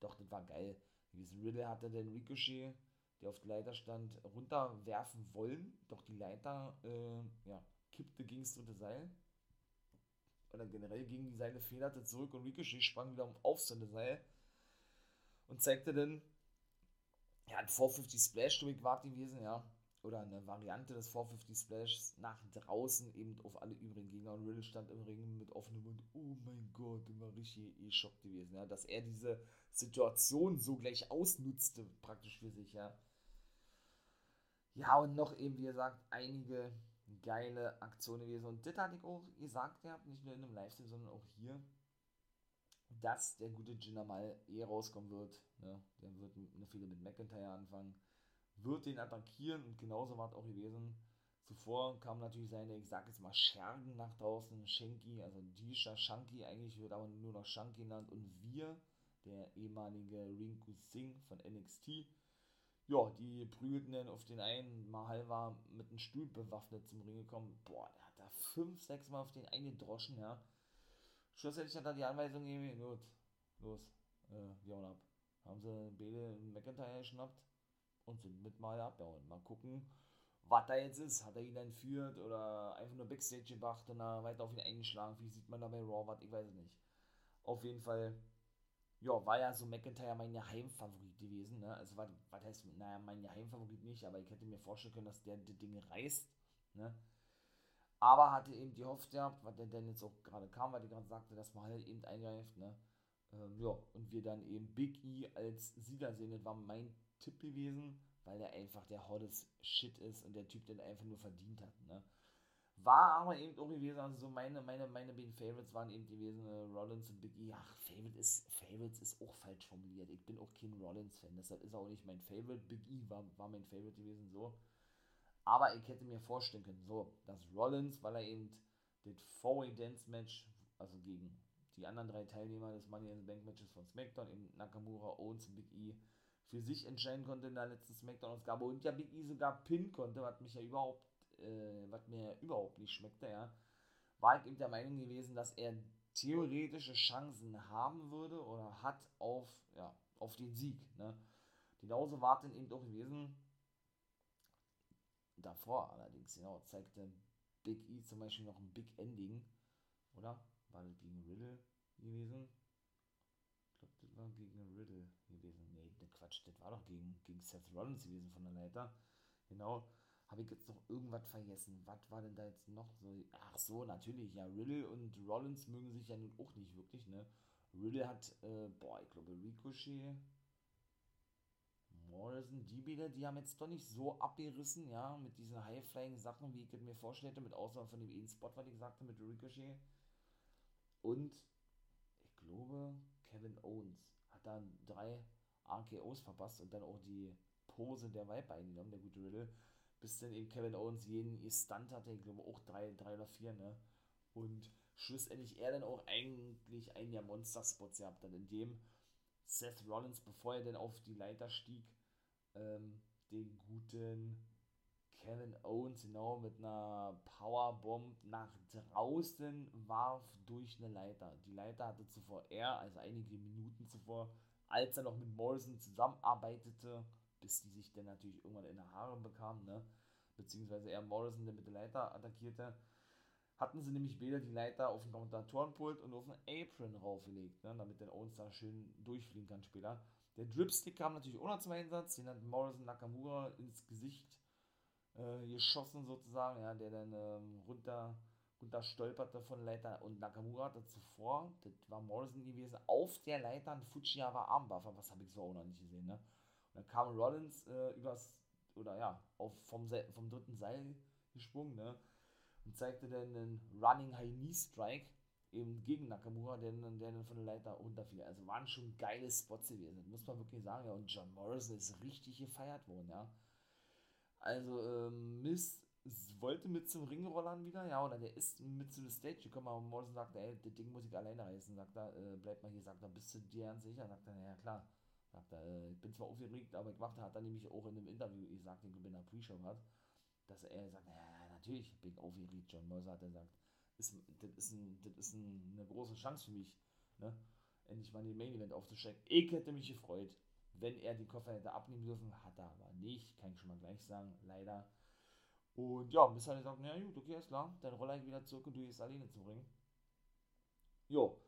Speaker 1: doch, das war geil. Diesen Riddle hatte den Ricochet, der auf der Leiter stand, runterwerfen wollen, doch die Leiter, äh, ja, kippte gegen das dritte Seil oder generell gegen die Seile federte zurück und Ricochet sprang wieder auf seine Seil und zeigte dann, ja, ein 450 Splash durch war gewesen, ja, oder eine Variante des 450 Splashs nach draußen eben auf alle übrigen Gegner und Riddle stand im Ring mit offenem Mund, oh mein Gott, der war richtig geschockt gewesen, ja, dass er diese Situation so gleich ausnutzte, praktisch für sich, ja. Ja, und noch eben, wie gesagt, einige geile Aktion gewesen. Und das hatte ich auch gesagt gehabt, nicht nur in einem Livestream, sondern auch hier, dass der gute Jinder mal eh rauskommen wird. Ne? Der wird eine viele mit McIntyre anfangen, wird den attackieren und genauso war es auch gewesen. Zuvor kam natürlich seine, ich sag jetzt mal, Schergen nach draußen, Shanky, also Disha Shanky, eigentlich wird aber nur noch Shanky genannt und wir, der ehemalige Rinku Singh von NXT, ja, die prügelten dann auf den einen. Mahal war mit einem Stuhl bewaffnet zum Ring gekommen. Boah, der hat da fünf, sechs Mal auf den eingedroschen, ja. Schlussendlich hat er die Anweisung gegeben, gut, los, äh, wir hauen ab. Haben sie Bede McIntyre geschnappt und sind mit Mal abgehauen. Mal gucken, was da jetzt ist. Hat er ihn entführt oder einfach nur Backstage gebracht und dann weiter auf ihn eingeschlagen? Wie sieht man da bei Raw was? Ich weiß es nicht. Auf jeden Fall, ja, war ja so McIntyre mein Geheimfavorit gewesen. Ne? Also, was, heißt, naja, mein Geheimfavorit nicht, aber ich hätte mir vorstellen können, dass der die Dinge reißt. Ne? Aber hatte eben die Hoffnung gehabt, was der denn jetzt auch gerade kam, weil ich gerade sagte, dass man halt eben eingreift. Ne? Ähm, ja, und wir dann eben Big E als Sieger sehen. Das war mein Tipp gewesen weil er einfach der hottest Shit ist und der Typ den einfach nur verdient hat. Ne? War aber eben auch gewesen, also so meine, meine, meine beiden Favorites waren eben gewesen, äh, Rollins und Big E. Ach, Favorite ist, Favorites ist auch falsch formuliert. Ich bin auch kein Rollins-Fan, deshalb ist er auch nicht mein Favorite. Big E war, war mein Favorite gewesen, so. Aber ich hätte mir vorstellen können, so, dass Rollins, weil er eben das Four-Way Dance Match, also gegen die anderen drei Teilnehmer des Money in the Bank Matches von SmackDown, eben Nakamura, Owens und Big E, für sich entscheiden konnte in der letzten Smackdown-Ausgabe und ja Big E sogar pinnen konnte, was mich ja überhaupt, äh, was mir überhaupt nicht schmeckte, ja, war ich eben der Meinung gewesen, dass er theoretische Chancen haben würde oder hat auf, ja, auf den Sieg. Ne? Genauso war es eben auch gewesen. Davor allerdings, genau, zeigte Big E zum Beispiel noch ein Big Ending, oder? War das gegen Riddle gewesen? Ich glaube, das war gegen Riddle gewesen. Quatsch, das war doch gegen, gegen Seth Rollins gewesen von der Leiter. Genau. Habe ich jetzt noch irgendwas vergessen? Was war denn da jetzt noch so? Ach so, natürlich, ja, Riddle und Rollins mögen sich ja nun auch nicht wirklich, ne? Riddle hat, äh, boah, ich glaube, Ricochet, Morrison, die wieder, die haben jetzt doch nicht so abgerissen, ja, mit diesen High-Flying-Sachen, wie ich mir vorstellte, mit Ausnahme von dem einen Spot, was ich sagte, mit Ricochet. Und ich glaube, Kevin Owens hat da drei RKOs verpasst und dann auch die Pose der Vibe eingenommen, der gute Riddle, bis dann eben Kevin Owens jeden Stunt hatte, ich glaube auch drei, drei oder vier, ne? Und schlussendlich er dann auch eigentlich einen der Monster-Spots gehabt hat, in dem Seth Rollins, bevor er dann auf die Leiter stieg, ähm, den guten Kevin Owens genau mit einer Powerbomb nach draußen warf durch eine Leiter. Die Leiter hatte zuvor er, also einige Minuten zuvor, als er noch mit Morrison zusammenarbeitete, bis die sich dann natürlich irgendwann in der Haare bekamen, ne? beziehungsweise er Morrison, der mit der Leiter attackierte, hatten sie nämlich weder die Leiter auf den Kommentatorenpult und auf den Apron raufgelegt, ne? damit der Owens da schön durchfliegen kann später. Der Dripstick kam natürlich noch zum Einsatz, den hat Morrison Nakamura ins Gesicht äh, geschossen sozusagen, ja, der dann ähm, runter da stolperte von Leiter und Nakamura hatte zuvor, das war Morrison gewesen, auf der Leiter ein Fujiwara Armbuffer, was habe ich so auch noch nicht gesehen, ne? Und dann kam Rollins äh, übers, oder ja, auf, vom, vom dritten Seil gesprungen, ne? Und zeigte dann einen Running High Knee Strike eben gegen Nakamura, der, der dann von der Leiter runterfiel. Also waren schon geile Spots gewesen, muss man wirklich sagen, ja. Und John Morrison ist richtig gefeiert worden, ja. Also, ähm, Miss wollte mit zum Ringrollern wieder, ja, oder der ist mit zu der Stage gekommen, aber Morrison sagt, ey, das Ding muss ich alleine reißen, sagt er, äh, bleib mal hier, sagt er, bist du dir ganz sicher? Sagt er, ja klar, sagt er, ich bin zwar aufgeregt, aber ich machte, hat er nämlich auch in einem Interview gesagt, den ich in der Pre-Show hat, dass er sagt, ja, natürlich bin ich aufgeregt, John Morrison hat er gesagt, ist, das ist, ein, das ist ein, eine große Chance für mich, ne, endlich mal den Main Event aufzustecken. Ich hätte mich gefreut, wenn er die Koffer hätte abnehmen dürfen, hat er aber nicht, kann ich schon mal gleich sagen, leider und ja, bis halt gesagt, na gut, okay, ist klar, dann roll ich wieder zurück und du gehst alleine zu bringen. Jo,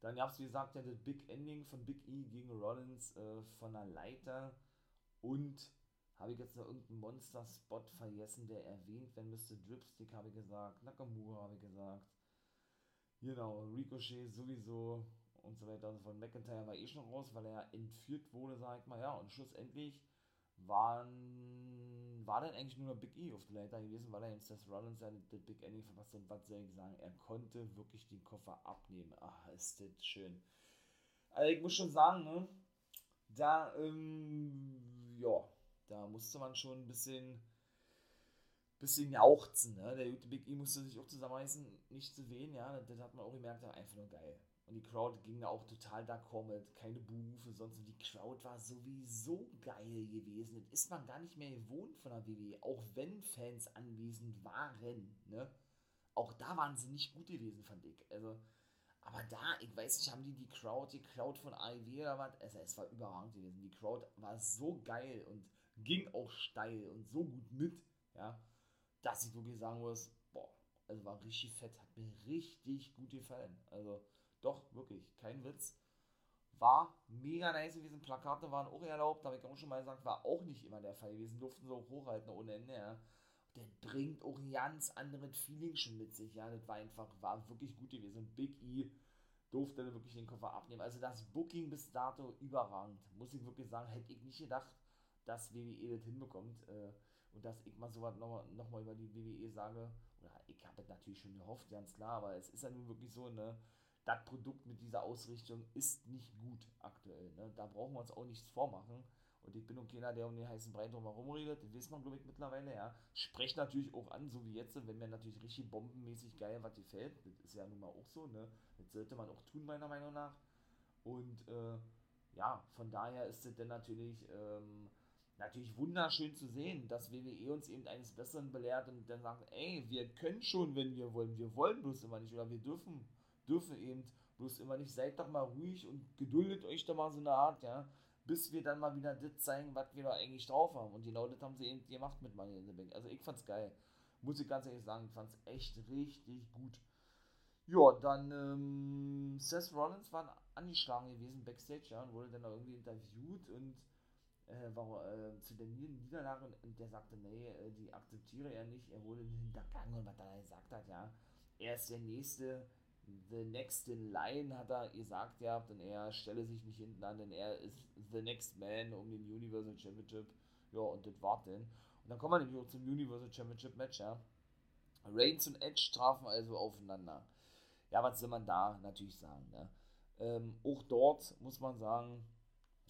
Speaker 1: dann gab es, wie gesagt, ja, das Big Ending von Big E gegen Rollins äh, von der Leiter. Und habe ich jetzt noch irgendeinen Monster-Spot vergessen, der erwähnt werden müsste. Dripstick habe ich gesagt, Nakamura habe ich gesagt. Genau, Ricochet sowieso und so weiter. Also von McIntyre war eh schon raus, weil er entführt wurde, sag ich mal. Ja, und schlussendlich waren war dann eigentlich nur noch Big E auf der Leiter gewesen, weil er jetzt das Rollins ja das Big Ending verpasst hat. Was soll ich sagen? Er konnte wirklich den Koffer abnehmen. Ach, ist das schön. Also ich muss schon sagen, ne, da, ähm, ja, da musste man schon ein bisschen, bisschen jauchzen, ne? Der gute Big E musste sich auch zusammenreißen, nicht zu wehen, ja, das hat man auch gemerkt, einfach nur geil. Und die Crowd ging da auch total d'accord mit, keine Buhrufe, sonst. Und die Crowd war sowieso geil gewesen. Das ist man gar nicht mehr gewohnt von der WWE, auch wenn Fans anwesend waren. Ne? Auch da waren sie nicht gut gewesen, fand ich. Also, aber da, ich weiß nicht, haben die die Crowd, die Crowd von AEW oder was? Also, es war überragend gewesen. Die Crowd war so geil und ging auch steil und so gut mit, ja, dass ich wirklich sagen muss, boah, also war richtig fett, hat mir richtig gut gefallen. Also, doch, wirklich, kein Witz. War mega nice gewesen. Plakate waren auch erlaubt, habe ich auch schon mal gesagt, war auch nicht immer der Fall gewesen. Durften auch hochhalten ohne Ende, ja. Der bringt auch ein ganz anderes Feeling schon mit sich, ja. Das war einfach, war wirklich gut gewesen. Big E durfte dann wirklich den Koffer abnehmen. Also das Booking bis dato überragend. Muss ich wirklich sagen, hätte ich nicht gedacht, dass WWE das hinbekommt. Äh, und dass ich mal sowas nochmal noch mal über die WWE sage. Oder ich habe es natürlich schon gehofft, ganz klar, aber es ist ja nun wirklich so, ne das Produkt mit dieser Ausrichtung ist nicht gut aktuell. Ne? Da brauchen wir uns auch nichts vormachen. Und ich bin auch keiner, der um den heißen Brei drum herum redet. Das weiß man, glaube ich, mittlerweile, ja. Sprecht natürlich auch an, so wie jetzt, wenn mir natürlich richtig bombenmäßig geil was gefällt. Das ist ja nun mal auch so, ne. Das sollte man auch tun, meiner Meinung nach. Und, äh, ja, von daher ist es dann natürlich, ähm, natürlich wunderschön zu sehen, dass WWE uns eben eines Besseren belehrt und dann sagt, ey, wir können schon, wenn wir wollen. Wir wollen bloß immer nicht oder wir dürfen dürfen eben bloß immer nicht, seid doch mal ruhig und geduldet euch doch mal so eine Art, ja, bis wir dann mal wieder das zeigen, was wir da eigentlich drauf haben. Und genau das haben sie eben gemacht mit Money in the Bank. Also ich fand's geil. Muss ich ganz ehrlich sagen, ich fand's echt richtig gut. Ja, dann ähm, Seth Rollins war angeschlagen gewesen backstage, ja, und wurde dann auch irgendwie interviewt und äh, war äh, zu der Niederlage und der sagte, nee, äh, die akzeptiere er nicht, er wurde hintergangen und was er gesagt hat, ja, er ist der Nächste, The Next in Line hat er gesagt ja, denn er stelle sich nicht hinten an, denn er ist The Next Man um den Universal Championship. Ja, und das war denn. Und dann kommen wir nämlich auch zum Universal Championship Match, ja. Reigns und Edge trafen also aufeinander. Ja, was soll man da natürlich sagen, ne? Ähm, auch dort muss man sagen,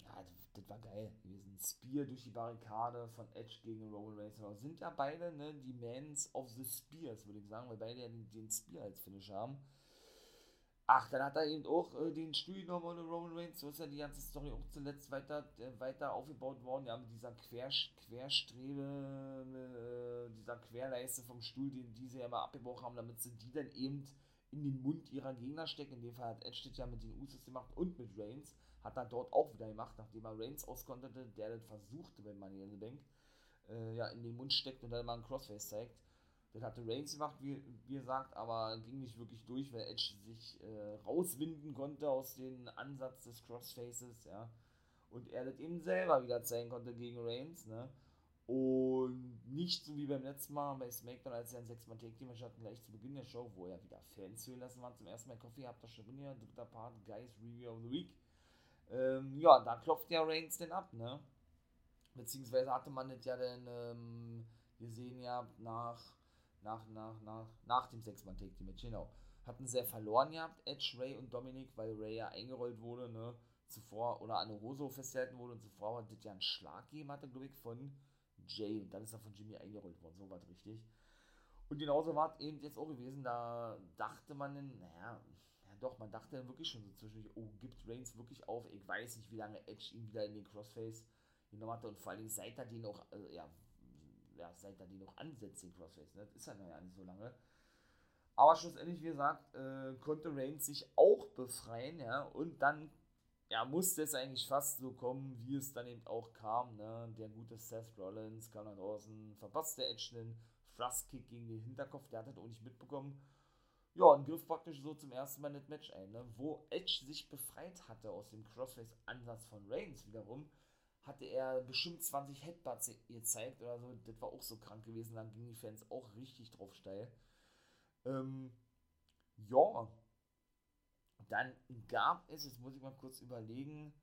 Speaker 1: ja, das, war geil gewesen. Spear durch die Barrikade von Edge gegen Roman Reigns. Sind ja beide, ne, die Mans of the Spears, würde ich sagen, weil beide den, den Spear als Finish haben. Ach, dann hat er eben auch äh, den Stuhl genommen ohne Roman Reigns. So ist ja die ganze Story auch zuletzt weiter, äh, weiter aufgebaut worden. Ja, mit dieser Quer, Querstrebe, äh, dieser Querleiste vom Stuhl, die, die sie ja immer abgebrochen haben, damit sie die dann eben in den Mund ihrer Gegner stecken. In dem Fall hat Edge ja mit den Usos gemacht und mit Reigns. Hat er dort auch wieder gemacht, nachdem er Reigns auskonterte, der das versuchte, wenn man hier der Bank, äh, ja, in den Mund steckt und dann mal einen Crossface zeigt. Das hatte Reigns gemacht, wie, wie gesagt, aber ging nicht wirklich durch, weil Edge sich äh, rauswinden konnte aus dem Ansatz des Crossfaces, ja. Und er das eben selber wieder zeigen konnte gegen Reigns, ne. Und nicht so wie beim letzten Mal bei SmackDown, als er ein 6 man take team hatten, gleich zu Beginn der Show, wo er wieder Fans hören lassen war. Zum ersten Mal Coffee, habt ihr schon drin hier, dritter Part, Guys Review of the Week. Ähm, ja, da klopft ja Reigns denn ab, ne? Beziehungsweise hatte man das ja dann ähm, gesehen ja nach nach, nach, nach, nach dem Sechs-Mann-Take-Team-Match, genau. Hatten sehr verloren gehabt, Edge, Ray und Dominik, weil Ray ja eingerollt wurde, ne, zuvor, oder an Roso festgehalten wurde und zuvor hat das ja einen Schlag gegeben hatte, glaube ich, von Jay und dann ist er von Jimmy eingerollt worden, so war richtig. Und genauso war es eben jetzt auch gewesen, da dachte man, naja, ja doch, man dachte wirklich schon so zwischendurch, oh, gibt Reigns wirklich auf, ich weiß nicht, wie lange Edge ihn wieder in den Crossface genommen hatte und vor allem seit er den auch, also, ja, ja, seit er die noch ansetzt, den Crossface. Ne? Das ist ja noch ja nicht so lange. Aber schlussendlich, wie gesagt, äh, konnte Reigns sich auch befreien, ja, und dann ja, musste es eigentlich fast so kommen, wie es dann eben auch kam. Ne? Der gute Seth Rollins kam nach draußen, verpasste Edge den Thrust-Kick gegen den Hinterkopf, der hat das auch nicht mitbekommen. Ja, und griff praktisch so zum ersten Mal in das Match ein, ne? wo Edge sich befreit hatte aus dem Crossface-Ansatz von Reigns wiederum hatte er bestimmt 20 Headbutts gezeigt oder so. Das war auch so krank gewesen. Dann gingen die Fans auch richtig drauf steil. Ähm, ja. Dann gab es, jetzt muss ich mal kurz überlegen,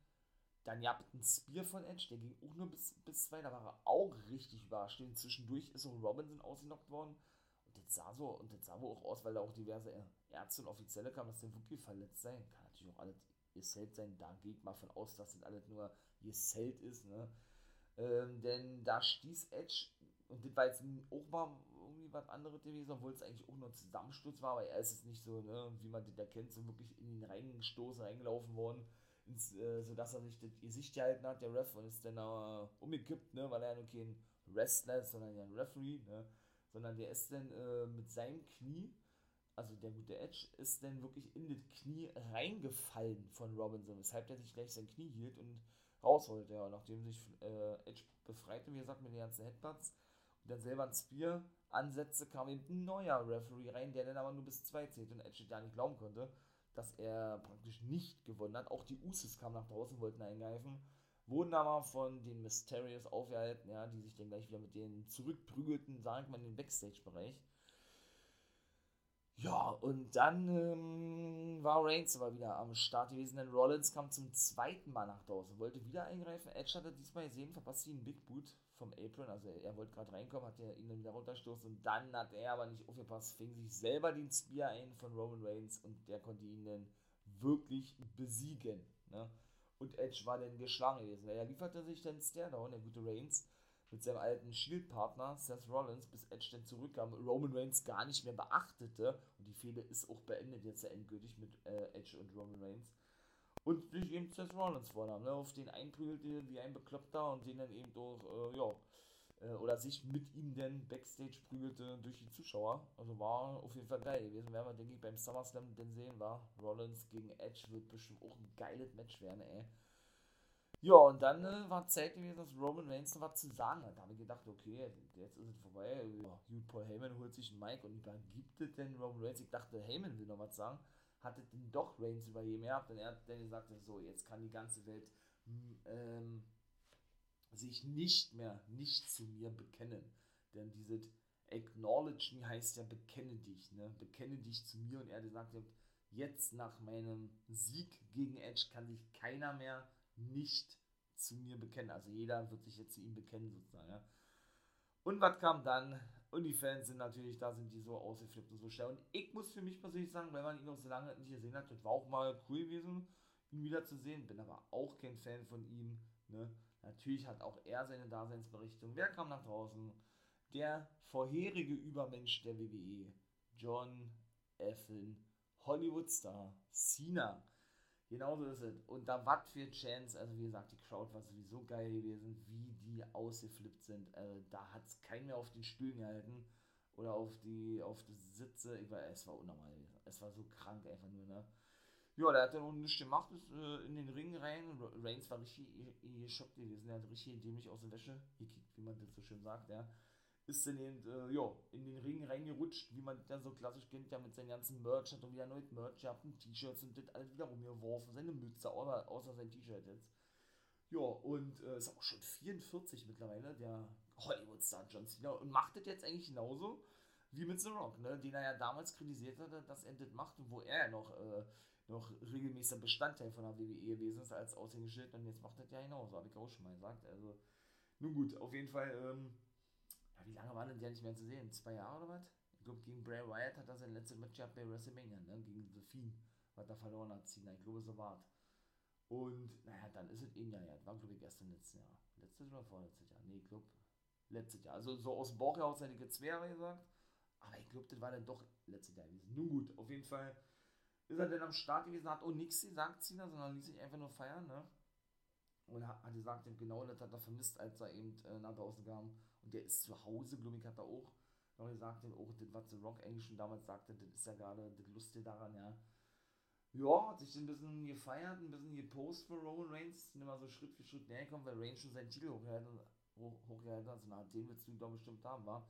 Speaker 1: dann gab es einen Spear von Edge, der ging auch nur bis, bis zwei, da war er auch richtig überrascht. Zwischendurch ist auch Robinson ausgenockt worden. Und das sah so, und das sah wohl auch aus, weil da auch diverse Ärzte und Offizielle kamen, dass der wirklich verletzt sein. Kann natürlich auch alles gesellt sein. Da geht mal von aus, dass das alles nur gesellt ist. Ne? Ähm, denn da stieß Edge und das war jetzt auch mal irgendwie was anderes gewesen, obwohl es eigentlich auch nur ein Zusammensturz war, aber er ist es nicht so, ne, wie man das erkennt, so wirklich in den reingestoßen, reingelaufen worden, ins, äh, sodass er sich das Gesicht gehalten hat, der Ref, und ist dann äh, umgekippt, ne, weil er ja nur kein Wrestler ist, sondern ja ein Referee, ne, sondern der ist dann äh, mit seinem Knie, also der gute Edge, ist dann wirklich in das Knie reingefallen von Robinson, weshalb er sich gleich sein Knie hielt und rausholte, ja, nachdem sich äh, Edge befreite, wie gesagt, mit den ganzen Headbutts und dann selber ein Spear ansetzte, kam eben ein neuer Referee rein, der dann aber nur bis zwei zählte und Edge ja nicht glauben konnte, dass er praktisch nicht gewonnen hat. Auch die Usos kamen nach draußen, wollten eingreifen, wurden aber von den Mysterious aufgehalten, ja, die sich dann gleich wieder mit denen zurückprügelten, sagen wir mal, in den Backstage-Bereich. Ja, und dann ähm, war Reigns aber wieder am Start gewesen, denn Rollins kam zum zweiten Mal nach draußen, wollte wieder eingreifen. Edge hatte diesmal gesehen, verpasst ihn Big Boot vom Apron, also er wollte gerade reinkommen, hat er ihn dann wieder runterstoßen und dann hat er aber nicht aufgepasst, fing sich selber den Spear ein von Roman Reigns und der konnte ihn dann wirklich besiegen. Ne? Und Edge war dann geschlagen gewesen. Er lieferte sich dann Stairdown, der gute Reigns, mit seinem alten Shield-Partner Seth Rollins, bis Edge dann zurückkam, Roman Reigns gar nicht mehr beachtete. Und die Fehde ist auch beendet jetzt ja endgültig mit äh, Edge und Roman Reigns. Und sich eben Seth Rollins vornahm, ne, auf den einprügelte wie ein Bekloppter und den dann eben durch, äh, ja, äh, oder sich mit ihm dann Backstage prügelte durch die Zuschauer. Also war auf jeden Fall geil gewesen. Werden wir, denke ich, beim SummerSlam denn sehen, war Rollins gegen Edge wird bestimmt auch ein geiles Match werden, ey. Ja, und dann äh, war Zeit gewesen, dass Roman Reigns noch was zu sagen hat. Da habe ich gedacht, okay, jetzt ist es vorbei. Ja, Paul Heyman holt sich einen Mic und übergibt es denn Roman Reigns. Ich dachte, Heyman will noch was sagen. Hatte denn doch Reigns über jedem gehabt. Und er hat dann gesagt, so, jetzt kann die ganze Welt ähm, sich nicht mehr, nicht zu mir bekennen. Denn dieses Acknowledge me heißt ja bekenne dich, ne? Bekenne dich zu mir. Und er hat gesagt, jetzt nach meinem Sieg gegen Edge kann sich keiner mehr nicht zu mir bekennen. Also jeder wird sich jetzt zu ihm bekennen, sozusagen. Ja. Und was kam dann? Und die Fans sind natürlich, da sind die so ausgeflippt und so schnell. Und ich muss für mich persönlich sagen, weil man ihn noch so lange nicht gesehen hat, das war auch mal cool gewesen, ihn wieder zu sehen. Bin aber auch kein Fan von ihm. Ne? Natürlich hat auch er seine Daseinsberichtung. Wer kam nach draußen? Der vorherige Übermensch der WWE, John Effen, Hollywoodstar, Cena. Genauso ist es. Und da was für Chance, also wie gesagt, die Crowd war sowieso geil gewesen, wie die ausgeflippt sind. Also da hat es keinen mehr auf den Stühlen gehalten oder auf die, auf die Sitze. Ich war, es war unnormal. Es war so krank einfach nur, ne? Ja, der hat dann auch nichts gemacht, ist äh, in den Ring rein. Reigns war richtig geschockt gewesen. Er hat richtig dämlich aus der Wäsche gekickt, wie man das so schön sagt, ja ist dann eben, äh, ja, in den Ring reingerutscht, wie man das so klassisch kennt, ja, mit seinen ganzen Merch, hat er wieder erneut Merch gehabt, T-Shirts und das alles wieder rumgeworfen, seine Mütze, außer, außer sein T-Shirt jetzt. Ja, und äh, ist auch schon 44 mittlerweile, der Hollywood-Star John Cena, und macht das jetzt eigentlich genauso wie mit The Rock, ne, den er ja damals kritisiert hatte, dass er das macht, wo er ja noch, äh, noch regelmäßiger Bestandteil von der WWE gewesen ist als Aushängeschild, und jetzt macht das ja genauso, habe ich auch schon mal gesagt, also, nun gut, auf jeden Fall, ähm, wie lange war denn der nicht mehr zu sehen? Zwei Jahre oder was? Ich glaube, gegen Bray Wyatt hat er sein letztes Match gehabt bei WrestleMania, ne? Gegen The Fiend, was er verloren hat, Cena. Ich glaube, so war Und, naja, dann ist es ihn ja, ja. War, glaube ich, erst im letzten Jahr. Letztes oder vorletztes Jahr? Nee, ich glaube, letztes Jahr. Also, so aus dem Bauch heraus hätte ich jetzt zwei gesagt. Aber ich glaube, das war dann doch letztes Jahr gewesen. Nun gut, auf jeden Fall ist er dann am Start gewesen, hat auch nichts gesagt, Cena, sondern ließ sich einfach nur feiern, ne? Und hat, hat gesagt, genau das hat er vermisst, als er eben äh, nach draußen kam und der ist zu Hause, glaube hat er auch noch gesagt, auch das, was The Rock eigentlich schon damals sagte, das ist ja gerade das Lustige daran, ja. Ja, hat sich ein bisschen gefeiert, ein bisschen gepostet für Roman Reigns, sind immer so Schritt für Schritt näher gekommen, weil Reigns schon seinen Titel hochgehalten, hoch, hochgehalten hat, so na, den willst du doch bestimmt haben, war.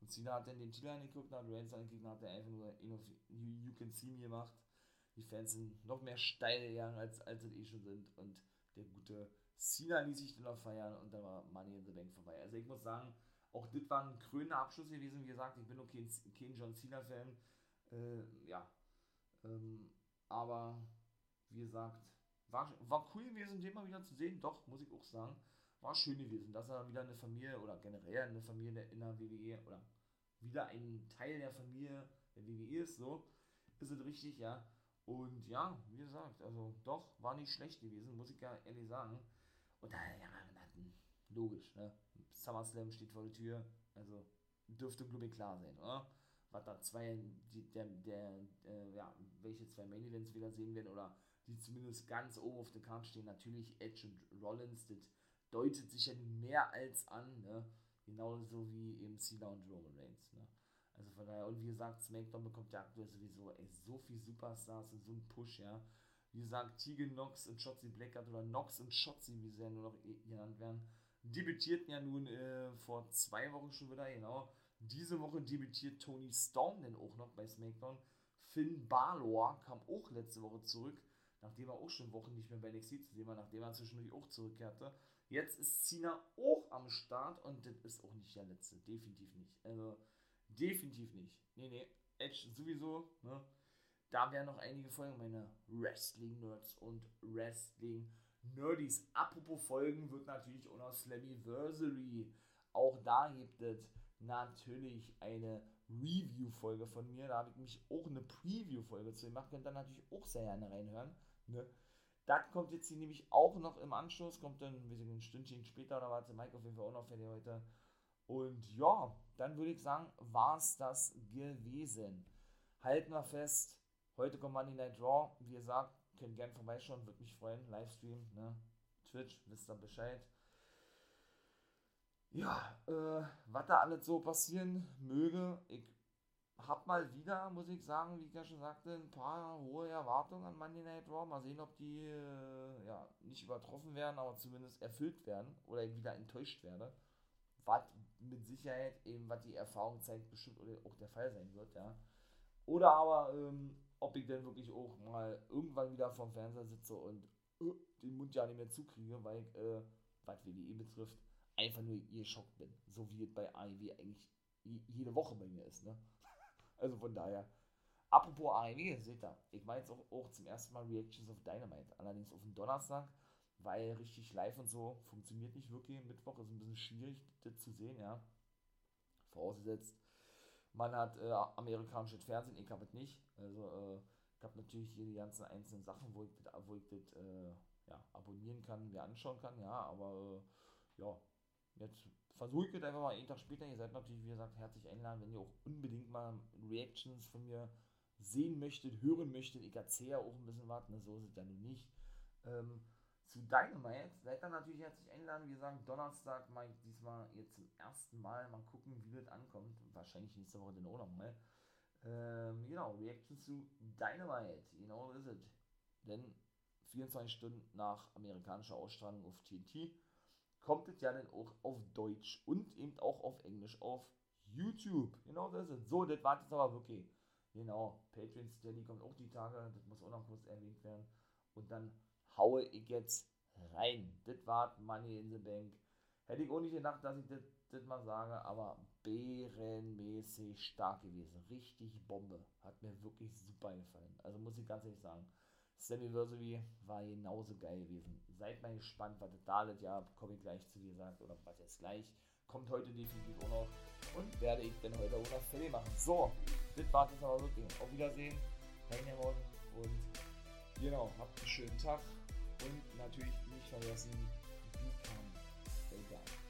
Speaker 1: Und Cena hat dann den Titel angeguckt, hat Reigns angeguckt, hat er einfach nur you, you Can See Me gemacht. Die Fans sind noch mehr steil gegangen, als, als sie eh schon sind. Und der gute Cena ließ sich dann noch feiern und dann war Money in the Bank vorbei. Also ich muss sagen, auch das war ein krönender Abschluss gewesen. Wie gesagt, ich bin auch kein, kein John Cena-Fan. Äh, ja. Ähm, aber wie gesagt, war, war cool gewesen, den mal wieder zu sehen. Doch, muss ich auch sagen. War schön gewesen, dass er wieder eine Familie oder generell eine Familie in der WWE oder wieder ein Teil der Familie der WWE ist. So ist es richtig, ja. Und ja, wie gesagt, also doch, war nicht schlecht gewesen, muss ich ja ehrlich sagen. Und da, ja, logisch, ne? SummerSlam steht vor der Tür, Also dürfte, glaube klar sein, oder? Was da zwei, die, der, der, äh, ja, welche zwei Main Events wieder sehen werden oder die zumindest ganz oben auf der Karte stehen. Natürlich Edge und Rollins, das deutet sich ja mehr als an, ne? Genauso wie eben Cena und Roman Reigns, ne? Also von daher, und wie gesagt, SmackDown bekommt ja aktuell sowieso ey, so viel Superstars und so einen Push, ja. Wie gesagt, Tegan Nox und Shotzi Blackheart oder Nox und Shotzi, wie sie ja nur noch genannt werden, debütierten ja nun äh, vor zwei Wochen schon wieder, genau. Diese Woche debütiert Tony Storm denn auch noch bei SmackDown. Finn Balor kam auch letzte Woche zurück, nachdem er auch schon Wochen nicht mehr bei NXT zu sehen war, nachdem er zwischendurch auch zurückkehrte. Jetzt ist Cena auch am Start und das ist auch nicht der letzte, definitiv nicht. Also, definitiv nicht. Nee, nee, Edge sowieso, ne? Da wären noch einige Folgen, meine Wrestling-Nerds und Wrestling-Nerdies. Apropos Folgen wird natürlich auch noch Slammiversary. Auch da gibt es natürlich eine Review-Folge von mir. Da habe ich mich auch eine Preview-Folge zu gemacht. Könnt ihr natürlich auch sehr gerne reinhören. Ne? Das kommt jetzt hier nämlich auch noch im Anschluss. Kommt dann wie ein Stündchen später oder was. Mike auf jeden Fall auch noch fertig heute. Und ja, dann würde ich sagen, war es das gewesen. Halten wir fest. Heute kommt Money Night Raw. Wie gesagt, könnt gerne vorbeischauen. Würde mich freuen. Livestream, ne? Twitch, wisst ihr Bescheid ja, äh, was da alles so passieren möge, ich hab mal wieder, muss ich sagen, wie ich ja schon sagte, ein paar hohe Erwartungen an Monday Night Raw. Mal sehen, ob die äh, ja, nicht übertroffen werden, aber zumindest erfüllt werden oder ich wieder enttäuscht werde. Was mit Sicherheit eben, was die Erfahrung zeigt, bestimmt auch der Fall sein wird, ja. Oder aber, ähm, ob ich dann wirklich auch mal irgendwann wieder vorm Fernseher sitze und äh, den Mund ja nicht mehr zukriege, weil ich, äh, was WDE betrifft, einfach nur geschockt bin. So wie es bei AEW eigentlich jede Woche bei mir ist. Ne? Also von daher. Apropos AEW, seht ihr, ich war jetzt auch, auch zum ersten Mal Reactions of Dynamite. Allerdings auf dem Donnerstag, weil richtig live und so funktioniert nicht wirklich. Mittwoch ist ein bisschen schwierig, das zu sehen, ja. Vorausgesetzt, man hat äh, amerikanisches Fernsehen, ich habe es nicht. Also, äh, ich habe natürlich hier die ganzen einzelnen Sachen, wo ich das, wo ich das äh, ja, abonnieren kann, mir anschauen kann, ja, aber äh, ja, Jetzt versuche ich es einfach mal einen Tag später. Ihr seid natürlich, wie gesagt, herzlich eingeladen, wenn ihr auch unbedingt mal Reactions von mir sehen möchtet, hören möchtet. Ich erzähle auch ein bisschen was, ne? so ist es ja nun nicht. Ähm, zu Dynamite seid ihr natürlich herzlich eingeladen. Wie gesagt, Donnerstag mal diesmal jetzt zum ersten Mal mal gucken, wie das ankommt. Wahrscheinlich nächste Woche den auch nochmal. Ähm, genau, Reaction zu Dynamite. Genau ist es. Denn 24 Stunden nach amerikanischer Ausstrahlung auf TNT kommt es ja dann auch auf Deutsch und eben auch auf Englisch auf YouTube. Genau das ist es. So, das war jetzt aber wirklich. Genau, Patreon Steady kommt auch die Tage, das muss auch noch kurz erwähnt werden. Und dann haue ich jetzt rein. Das war Money in the Bank. Hätte ich auch nicht gedacht, dass ich das, mal sage, aber bärenmäßig stark gewesen. Richtig Bombe. Hat mir wirklich super gefallen. Also muss ich ganz ehrlich sagen. Slammiversary war genauso geil gewesen. Seid mal gespannt, was das da ist. Ja, komme ich gleich zu, wie gesagt, oder was jetzt gleich. Kommt heute definitiv auch noch. Und werde ich dann heute auch noch fertig machen. So, das war es aber wirklich. Auf Wiedersehen. Reingehauen. Und genau, habt einen schönen Tag. Und natürlich nicht vergessen, become a guy.